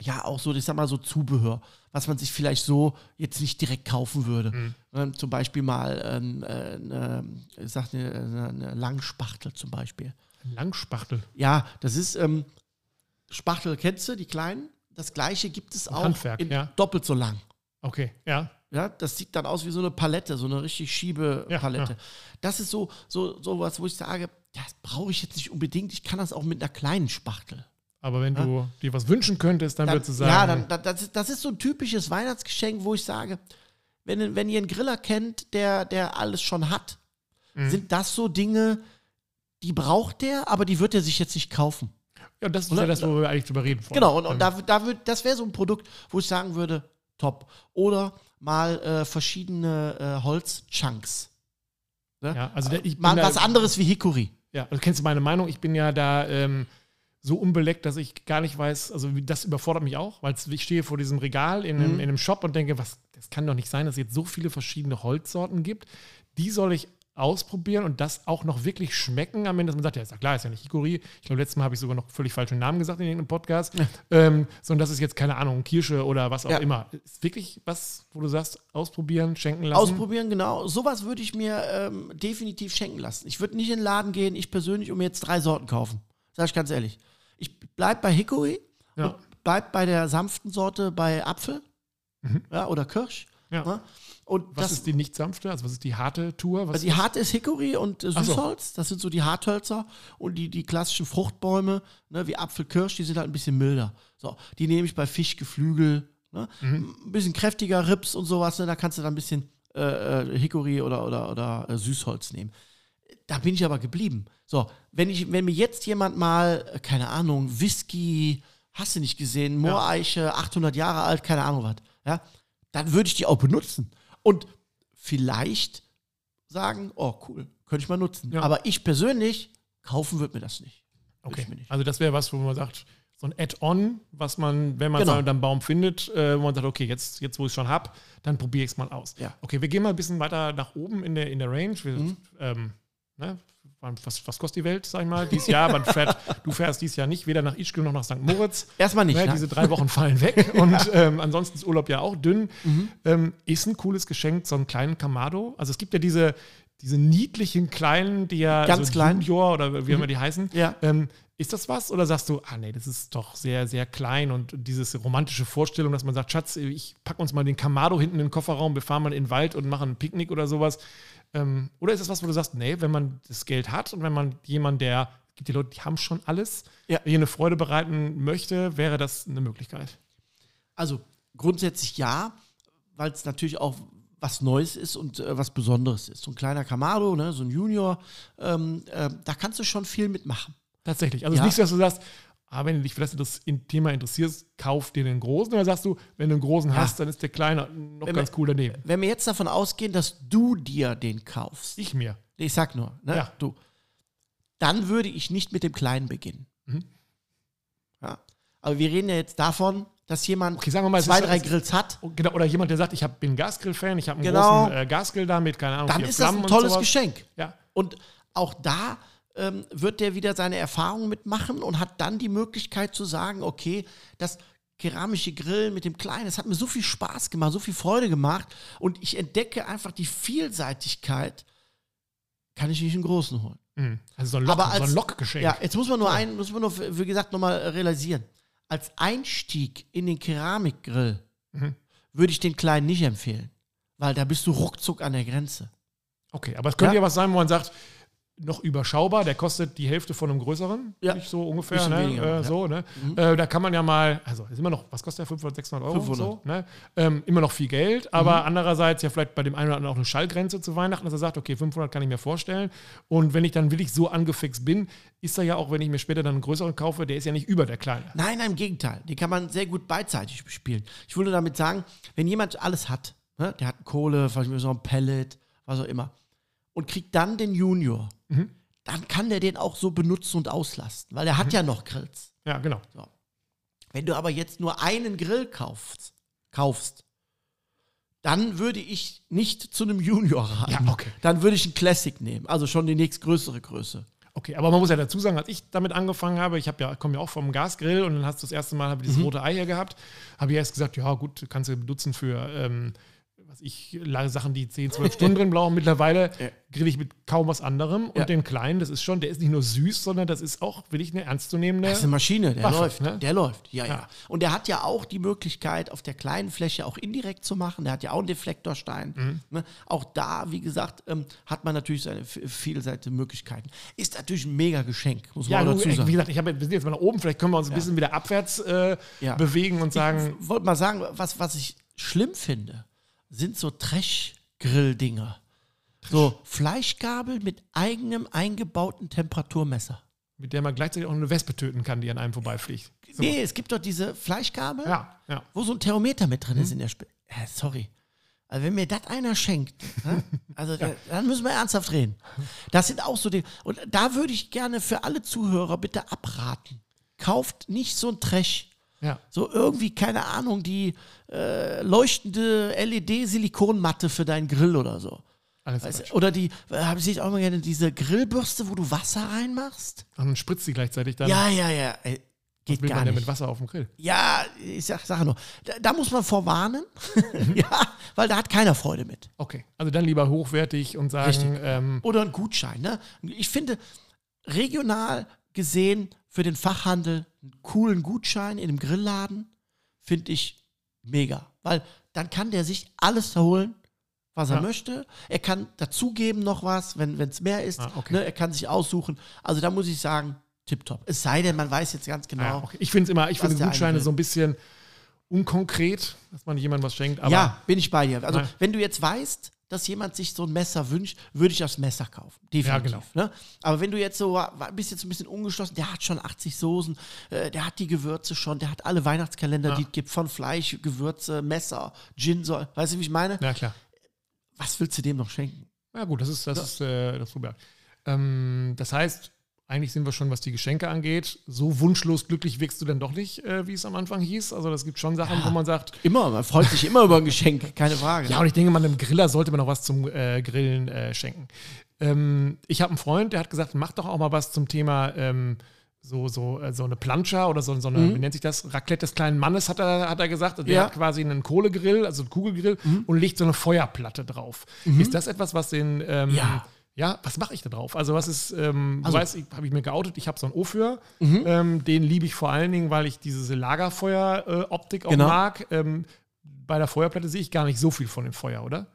ja auch so, ich sag mal so Zubehör, was man sich vielleicht so jetzt nicht direkt kaufen würde. Mhm. Ähm, zum Beispiel mal ähm, äh, eine, sag eine, eine, Langspachtel zum Beispiel. Langspachtel. Ja, das ist ähm, Spachtel, kennst du, die kleinen? Das gleiche gibt es auch Handwerk, in ja. doppelt so lang. Okay, ja. Ja, das sieht dann aus wie so eine Palette, so eine richtig Schiebepalette. Ja, Das ist so, so, so was, wo ich sage, das brauche ich jetzt nicht unbedingt. Ich kann das auch mit einer kleinen Spachtel. Aber wenn du dir was wünschen könntest, dann, Dann, würdest du sagen, ja, dann, das, ist, das ist so ein typisches Weihnachtsgeschenk, wo ich sage, wenn, wenn ihr einen Griller kennt, der, der alles schon hat, Mhm. sind das so Dinge, die braucht der, aber die wird er sich jetzt nicht kaufen. ja, das ist Oder? ja das, wo wir eigentlich drüber reden wollen. Genau, und, und Ähm, da, da würd, das wäre so ein Produkt, wo ich sagen würde, top. Oder mal äh, verschiedene äh, Holzchunks. Ne? ja, also der, ich bin Mal was anderes wie Hickory. Ja, also kennst du meine Meinung? Ich bin ja da ähm, so unbeleckt, dass ich gar nicht weiß, also das überfordert mich auch, weil ich stehe vor diesem Regal in einem, Mhm. in einem Shop und denke, was, das kann doch nicht sein, dass es jetzt so viele verschiedene Holzsorten gibt. Die soll ich ausprobieren und das auch noch wirklich schmecken am Ende, dass man sagt, ja, ist ja klar, ist ja nicht Hikori. Ich glaube, letztes Mal habe ich sogar noch völlig falschen Namen gesagt in irgendeinem Podcast. Ähm, sondern das ist jetzt, keine Ahnung, Kirsche oder was auch Ja. immer. Ist wirklich was, wo du sagst, ausprobieren, schenken lassen? Ausprobieren, genau. Sowas würde ich mir ähm, definitiv schenken lassen. Ich würde nicht in den Laden gehen, ich persönlich, um mir jetzt drei Sorten kaufen. Sag ich ganz ehrlich. Ich bleib bei Hickory Ja. bleib bei der sanften Sorte bei Apfel ja, oder Kirsch. Mhm. Ja. Ne? Und Was das, ist die nicht sanfte? Also was ist die harte Tour? Was die harte ist Hickory und äh, Ach so. Süßholz. Das sind so die Harthölzer. Und die, die klassischen Fruchtbäume, ne, wie Apfel, Kirsch, die sind halt ein bisschen milder. So, die nehme ich bei Fisch, Geflügel. Ne? Mhm. Ein bisschen kräftiger Rips und sowas. Ne? Da kannst du dann ein bisschen äh, äh, Hickory oder, oder, oder äh, Süßholz nehmen. Da bin ich aber geblieben. So, wenn, ich, wenn mir jetzt jemand mal, äh, keine Ahnung, Whisky, hast du nicht gesehen, Mooreiche, 800 Jahre alt, keine Ahnung was, ja, dann würde ich die auch benutzen. Und vielleicht sagen, oh cool, könnte ich mal nutzen. Ja. Aber ich persönlich, kaufen würde mir das nicht. Würd Okay. nicht. Also das wäre was, wo man sagt, so ein Add-on, was man, wenn man Genau. so einen Baum findet, äh, wo man sagt, okay, jetzt, jetzt wo ich es schon habe, dann probiere ich es mal aus. Ja. Okay, wir gehen mal ein bisschen weiter nach oben in der, in der Range. Wir, Mhm. ähm, ne, was, was kostet die Welt, sag ich mal, dieses Jahr? Man fährt, du fährst dieses Jahr nicht, weder nach Ischgl noch nach St. Moritz. Erstmal nicht. Ne, ne? diese drei Wochen fallen weg und ähm, ansonsten ist Urlaub ja auch dünn. Mhm. Ähm, ist ein cooles Geschenk, so einen kleinen Kamado. Also es gibt ja diese, diese niedlichen kleinen, die ja Ganz klein. Junior oder wie immer die heißen. Ja. Ähm, ist das was oder sagst du, ah nee, das ist doch sehr, sehr klein und diese romantische Vorstellung, dass man sagt, Schatz, ich pack uns mal den Kamado hinten in den Kofferraum, wir fahren mal in den Wald und machen ein Picknick oder sowas. Ähm, oder ist das was, wo du sagst, nee, wenn man das Geld hat und wenn man jemand, der, es gibt die Leute, die haben schon alles, Ja. hier eine Freude bereiten möchte, wäre das eine Möglichkeit. Also grundsätzlich ja, weil es natürlich auch was Neues ist und äh, was Besonderes ist. So ein kleiner Kamado, ne, so ein Junior, ähm, äh, da kannst du schon viel mitmachen. Tatsächlich. Also Ja. es ist nicht so, dass du sagst, ah, wenn du dich für das Thema interessierst, kauf dir den großen. Oder sagst du, wenn du einen großen Ja. hast, dann ist der kleine noch Wenn ganz cool daneben. Wenn wir jetzt davon ausgehen, dass du dir den kaufst, Ich mir. ich sag nur, ne, Ja. du, dann würde ich nicht mit dem Kleinen beginnen. Mhm. Ja. Aber wir reden ja jetzt davon, dass jemand Okay, mal, zwei, ist- drei es- Grills hat, Genau, oder jemand, der sagt, ich hab, bin ein Gasgrill-Fan, ich habe einen Genau. großen äh, Gasgrill da mit, keine Ahnung, dann ist das Flammen ein und tolles. Geschenk. Ja, Und auch da ähm, wird der wieder seine Erfahrungen mitmachen und hat dann die Möglichkeit zu sagen, okay, das keramische Grillen mit dem Kleinen, das hat mir so viel Spaß gemacht, so viel Freude gemacht und ich entdecke einfach die Vielseitigkeit, kann ich nicht einen großen holen. Mhm. also so ein, Lock, Aber so als- ein Lockgeschenk. Ja, jetzt muss man nur ein, muss man nur, wie gesagt, nochmal realisieren. Als Einstieg in den Keramikgrill Mhm. würde ich den Kleinen nicht empfehlen, weil da bist du ruckzuck an der Grenze. Okay, aber es könnte ja. Ja. was sein, wo man sagt, noch überschaubar, der kostet die Hälfte von einem größeren, Ja. nicht so ungefähr, ne? weniger, äh, ja. Mhm. so, ne? Äh, da kann man ja mal, also ist immer noch, was kostet der, 500, 600 Euro 500. so, ne? Ähm, immer noch viel Geld, aber Mhm. andererseits ja vielleicht bei dem einen oder anderen auch eine Schallgrenze zu Weihnachten, dass er sagt, okay, 500 kann ich mir vorstellen und wenn ich dann wirklich so angefixt bin, ist er ja auch, wenn ich mir später dann einen größeren kaufe, der ist ja nicht über der kleine. Nein, nein, im Gegenteil. Den kann man sehr gut beidseitig bespielen. Ich nur damit sagen, wenn jemand alles hat, ne, der hat Kohle, vielleicht so ein Pellet, was auch immer, und kriegt dann den Junior, Mhm. dann kann der den auch so benutzen und auslasten, weil er hat ja noch Grills. Ja, genau. Wenn du aber jetzt nur einen Grill kaufst, kaufst, dann würde ich nicht zu einem Junior raten. Ja, okay. Dann würde ich einen Classic nehmen, also schon die nächstgrößere Größe. Okay, aber man muss ja dazu sagen, als ich damit angefangen habe, ich habe ja, komme ja auch vom Gasgrill und dann hast du das erste Mal hab ich dieses Mhm. rote Ei hier gehabt, habe ich erst gesagt, ja gut, kannst du benutzen für ähm, was ich, la- Sachen, die 10, 12 Stunden drin brauchen. Mittlerweile Ja. grill ich mit kaum was anderem und Ja. den kleinen, das ist schon, der ist nicht nur süß, sondern das ist auch, will ich eine ernstzunehmende. Das ist eine Maschine, der Waffe, läuft. ne? Der läuft, ja, ja, Ja. Und der hat ja auch die Möglichkeit, auf der kleinen Fläche auch indirekt zu machen. Der hat ja auch einen Deflektorstein. Mhm. Ne? Auch da, wie gesagt, ähm, hat man natürlich seine vielseitige Möglichkeiten. Ist natürlich ein mega Geschenk, muss man dazu wie sagen. gesagt, ich habe, wir sind jetzt mal nach oben, vielleicht können wir uns ein bisschen wieder abwärts äh, bewegen und sagen, Ich wollte mal sagen, was, was ich schlimm finde, sind so Trash-Grill-Dinger. So Fleischgabel mit eigenem eingebauten Temperaturmesser. mit der man gleichzeitig auch eine Wespe töten kann, die an einem vorbeifliegt. So. Nee, es gibt doch diese Fleischgabel, Ja, ja. wo so ein Thermometer mit drin ist Mhm. in der Sp äh, Sorry. Also wenn mir das einer schenkt, ne? also da, dann müssen wir ernsthaft reden. Das sind auch so die. Und da würde ich gerne für alle Zuhörer bitte abraten. Kauft nicht so ein Trash. Ja. So irgendwie, keine Ahnung, die äh, leuchtende LED-Silikonmatte für deinen Grill oder so. Alles oder die, äh, habe ich auch mal gerne diese Grillbürste, wo du Wasser reinmachst? Und dann spritzt sie gleichzeitig dann. Ja, ja, ja. Ey, geht will gar man nicht. mit Wasser auf dem Grill? Ja, ich sag, sage nur, da, da muss man vorwarnen, ja, weil da hat keiner Freude mit. Okay, also dann lieber hochwertig und sagen, ähm, Oder ein Gutschein. Ne? Ich finde, regional gesehen für den Fachhandel einen coolen Gutschein in einem Grillladen, finde ich mega. Weil dann kann der sich alles holen, was er Ja. möchte. Er kann dazugeben noch was, wenn es mehr ist. Ah, okay. ne? Er kann sich aussuchen. Also da muss ich sagen, tipptopp. Es sei denn, man weiß jetzt ganz genau. ja, okay. ich finde es immer, ich finde Gutscheine so ein bisschen unkonkret, dass man jemandem was schenkt, aber ja, bin ich bei dir. Also, Nein. wenn du jetzt weißt, dass jemand sich so ein Messer wünscht, würde ich das Messer kaufen. Definitiv. Ja, genau. ne? Aber wenn du jetzt so bist jetzt ein bisschen ungeschlossen, der hat schon 80 Soßen, äh, der hat die Gewürze schon, der hat alle Weihnachtskalender, Ja. die es gibt, von Fleisch, Gewürze, Messer, Gin, so, weißt du, wie ich meine? ja klar. Was willst du dem noch schenken? Ja gut, das ist das, ist, äh, das Problem. Ähm, das heißt, eigentlich sind wir schon, was die Geschenke angeht, so wunschlos glücklich wirkst du dann doch nicht, äh, wie es am Anfang hieß. Also das gibt schon Sachen, wo man sagt, Immer, man freut sich immer über ein Geschenk, keine Frage. ja, und ich denke mal, einem Griller sollte man noch was zum äh, Grillen äh, schenken. Ähm, ich habe einen Freund, der hat gesagt, mach doch auch mal was zum Thema ähm, so, so, äh, so eine Plancha oder so, so eine, wie nennt sich das? Raclette des kleinen Mannes, hat er, hat er gesagt. Der Mhm. Ja. hat quasi einen Kohlegrill, also einen Kugelgrill und legt so eine Feuerplatte drauf. Ist das etwas, was den. Ähm, Mhm. Ja. Ja, was mache ich da drauf? Also, was ist, ähm, Also- du weißt, ich- habe ich mir geoutet, ich habe so einen Ophir. Mhm. Ähm, den liebe ich vor allen Dingen, weil ich diese Lagerfeuer-Optik auch Genau. mag. Ähm, bei der Feuerplatte sehe ich gar nicht so viel von dem Feuer, oder?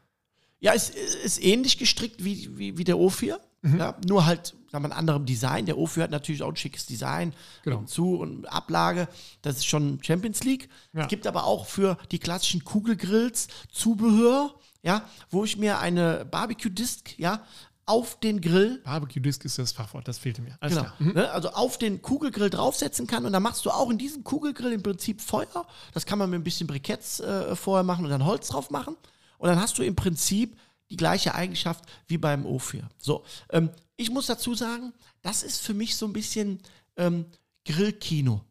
Ja, es ist ähnlich gestrickt wie, wie, wie der O4. Mhm. Ja, nur halt sagen wir, ein anderem Design. Der O4 hat natürlich auch ein schickes Design. Genau. Zu und Ablage. Das ist schon Champions League. Ja. Es gibt aber auch für die klassischen Kugelgrills Zubehör, ja, wo ich mir eine Barbecue-Disc, ja, auf den Grill Barbecue Disc ist das Fachwort, das fehlte mir. Alles Genau. Mhm. Ne? Also auf den Kugelgrill draufsetzen kann und dann machst du auch in diesem Kugelgrill im Prinzip Feuer. Das kann man mit ein bisschen Briketts äh, vorher machen und dann Holz drauf machen. Und dann hast du im Prinzip die gleiche Eigenschaft wie beim O4. So, ähm, ich muss dazu sagen, das ist für mich so ein bisschen ähm, Grillkino.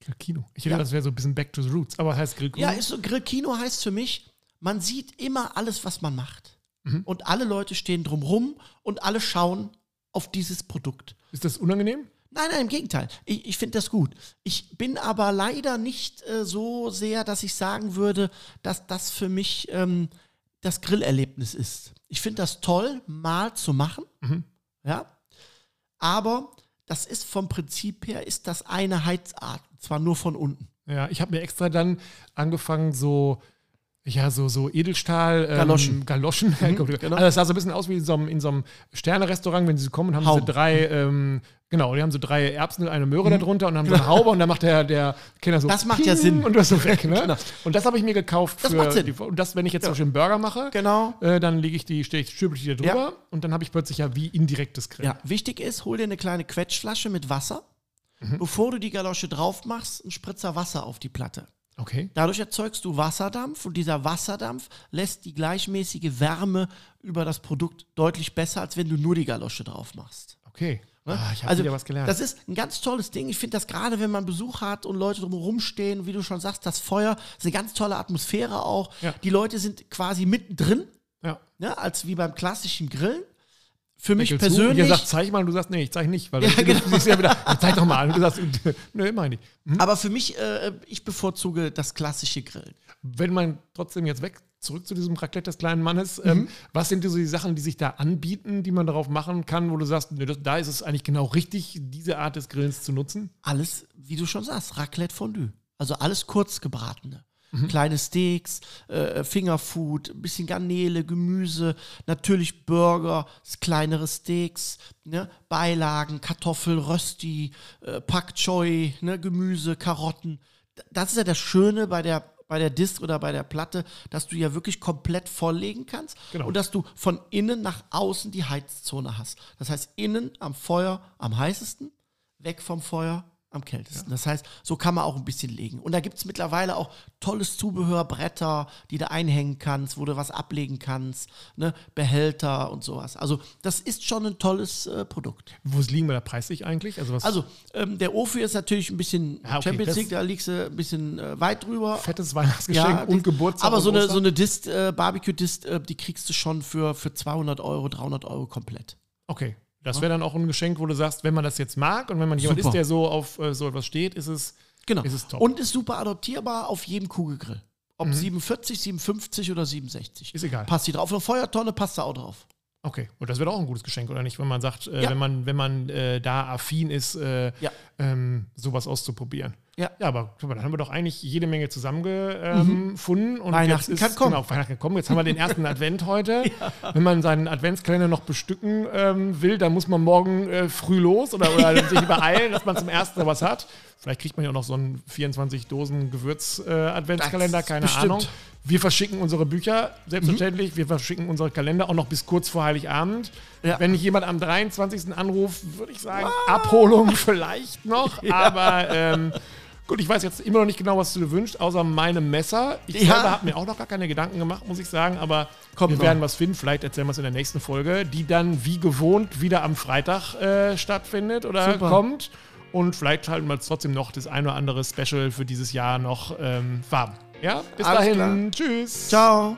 Grillkino. Ich hätte Ja. das wäre so ein bisschen Back to the Roots. Aber heißt Grillkino? Ja, ist so, Grillkino heißt für mich, man sieht immer alles, was man macht. Mhm. Und alle Leute stehen drumrum und alle schauen auf dieses Produkt. ist das unangenehm? Nein, nein, im Gegenteil. Ich, ich finde das gut. Ich bin aber leider nicht äh, so sehr, dass ich sagen würde, dass das für mich ähm, das Grillerlebnis ist. Ich finde das toll, mal zu machen. Ja. Aber das ist vom Prinzip her, ist das eine Heizart. und Zwar nur von unten. Ja, ich habe mir extra dann angefangen, so, ja, so, so Edelstahl. Ähm, Galoschen. Galoschen. genau. Also das sah so ein bisschen aus wie in so einem, in so einem Sterne-Restaurant, wenn sie kommen, haben Hauben. sie drei, ähm, genau, die haben so drei Erbsen und eine Möhre da drunter und haben so eine Haube und dann macht der, der Kenner so. Mhm. Das macht ja Sinn. Und du hast so weg, ne? Genau. Und das habe ich mir gekauft Das für macht Sinn. Die, und das, wenn ich jetzt zum Beispiel einen Burger mache, Genau. äh, dann lege ich die, stehe ich, stülpe ich die da drüber Ja. und dann habe ich plötzlich ja wie indirektes Grill. Ja, wichtig ist, hol dir eine kleine Quetschflasche mit Wasser. Bevor du die Galosche drauf machst, ein Spritzer Wasser auf die Platte. Okay. Dadurch erzeugst du Wasserdampf und dieser Wasserdampf lässt die gleichmäßige Wärme über das Produkt deutlich besser, als wenn du nur die Galosche drauf machst. Okay. Ne? Ah, ich habe wieder was gelernt. Das ist ein ganz tolles Ding. Ich finde das gerade, wenn man Besuch hat und Leute drumherum stehen, wie du schon sagst, das Feuer ist eine ganz tolle Atmosphäre auch. Ja. Die Leute sind quasi mittendrin, ja. ne, als wie beim klassischen Grillen. Für mich Deckel zu. persönlich. Und ihr sagt, zeig mal, und du sagst, nee, ich zeig nicht, weil Ja, genau. du siehst ja wieder, "Ja, zeig doch mal. Und du sagst, nee, meine ich. Hm? Aber für mich, äh, ich bevorzuge das klassische Grillen. Wenn man trotzdem jetzt weg, zurück zu diesem Raclette des kleinen Mannes, Mhm. ähm, was sind so die Sachen, die sich da anbieten, die man darauf machen kann, wo du sagst, nee, das, da ist es eigentlich genau richtig, diese Art des Grillens zu nutzen? Alles, wie du schon sagst, Raclette Fondue. Also alles kurz gebratene. Mhm. Kleine Steaks, äh, Fingerfood, ein bisschen Garnele, Gemüse, natürlich Burger, kleinere Steaks, ne? Beilagen, Kartoffel, Rösti, äh, Pak Choi, ne? Gemüse, Karotten. Das ist ja das Schöne bei der bei der Disk oder bei der Platte, dass du ja wirklich komplett volllegen kannst Genau. und dass du von innen nach außen die Heizzone hast. Das heißt, innen am Feuer am heißesten, weg vom Feuer am kältesten. Das heißt, so kann man auch ein bisschen legen. Und da gibt es mittlerweile auch tolles Zubehör, Bretter, die du einhängen kannst, wo du was ablegen kannst, ne? Behälter und sowas. Also das ist schon ein tolles äh, Produkt. Wo liegen wir da preislich eigentlich? Also was Also ähm, der Ofi ist natürlich ein bisschen Ja, okay, Champions League, da liegst du ein bisschen äh, weit drüber. fettes Weihnachtsgeschenk die- und Geburtstag. Aber so eine, so eine Dist, äh, Barbecue-Dist, äh, die kriegst du schon für, für 200 Euro, 300 Euro komplett. Okay. Das wäre dann auch ein Geschenk, wo du sagst, wenn man das jetzt mag und wenn man jemand Super. ist, der so auf äh, so etwas steht, ist es. Genau. Ist es top. Und ist super adoptierbar auf jedem Kugelgrill. Ob 47, 57 oder 67. Mhm. Ist egal. Passt die drauf. Auf eine Feuertonne passt da auch drauf. Okay, und das wäre auch ein gutes Geschenk, oder nicht? Wenn man sagt, äh, Ja. wenn man, wenn man äh, da affin ist, äh, Ja. ähm, sowas auszuprobieren. Ja. Ja, aber guck mal, dann haben wir doch eigentlich jede Menge zusammengefunden. Und Mhm. Weihnachten jetzt ist, kann kommen. Genau, Weihnachten kommen. Jetzt haben wir den ersten Advent heute. Wenn man seinen Adventskalender noch bestücken ähm, will, dann muss man morgen äh, früh los oder, oder sich beeilen, dass man zum ersten was hat. Vielleicht kriegt man ja auch noch so einen 24 Dosen Gewürz-Adventskalender, Das keine bestimmt. Ahnung. Wir verschicken unsere Bücher, selbstverständlich. Wir verschicken unsere Kalender auch noch bis kurz vor Heiligabend. Ja. Wenn jemand am 23. anruft, würde ich sagen, Abholung vielleicht noch. Aber ähm, gut, ich weiß jetzt immer noch nicht genau, was du dir wünschst, außer meinem Messer. Ich Ja. selber habe mir auch noch gar keine Gedanken gemacht, muss ich sagen. Aber Kommt wir noch. werden was finden. Vielleicht erzählen wir es in der nächsten Folge, die dann wie gewohnt wieder am Freitag äh, stattfindet oder Super. kommt. Und vielleicht halten wir trotzdem noch das ein oder andere Special für dieses Jahr noch ähm, warm. Ja, bis Alles dahin. klar. Tschüss. Ciao.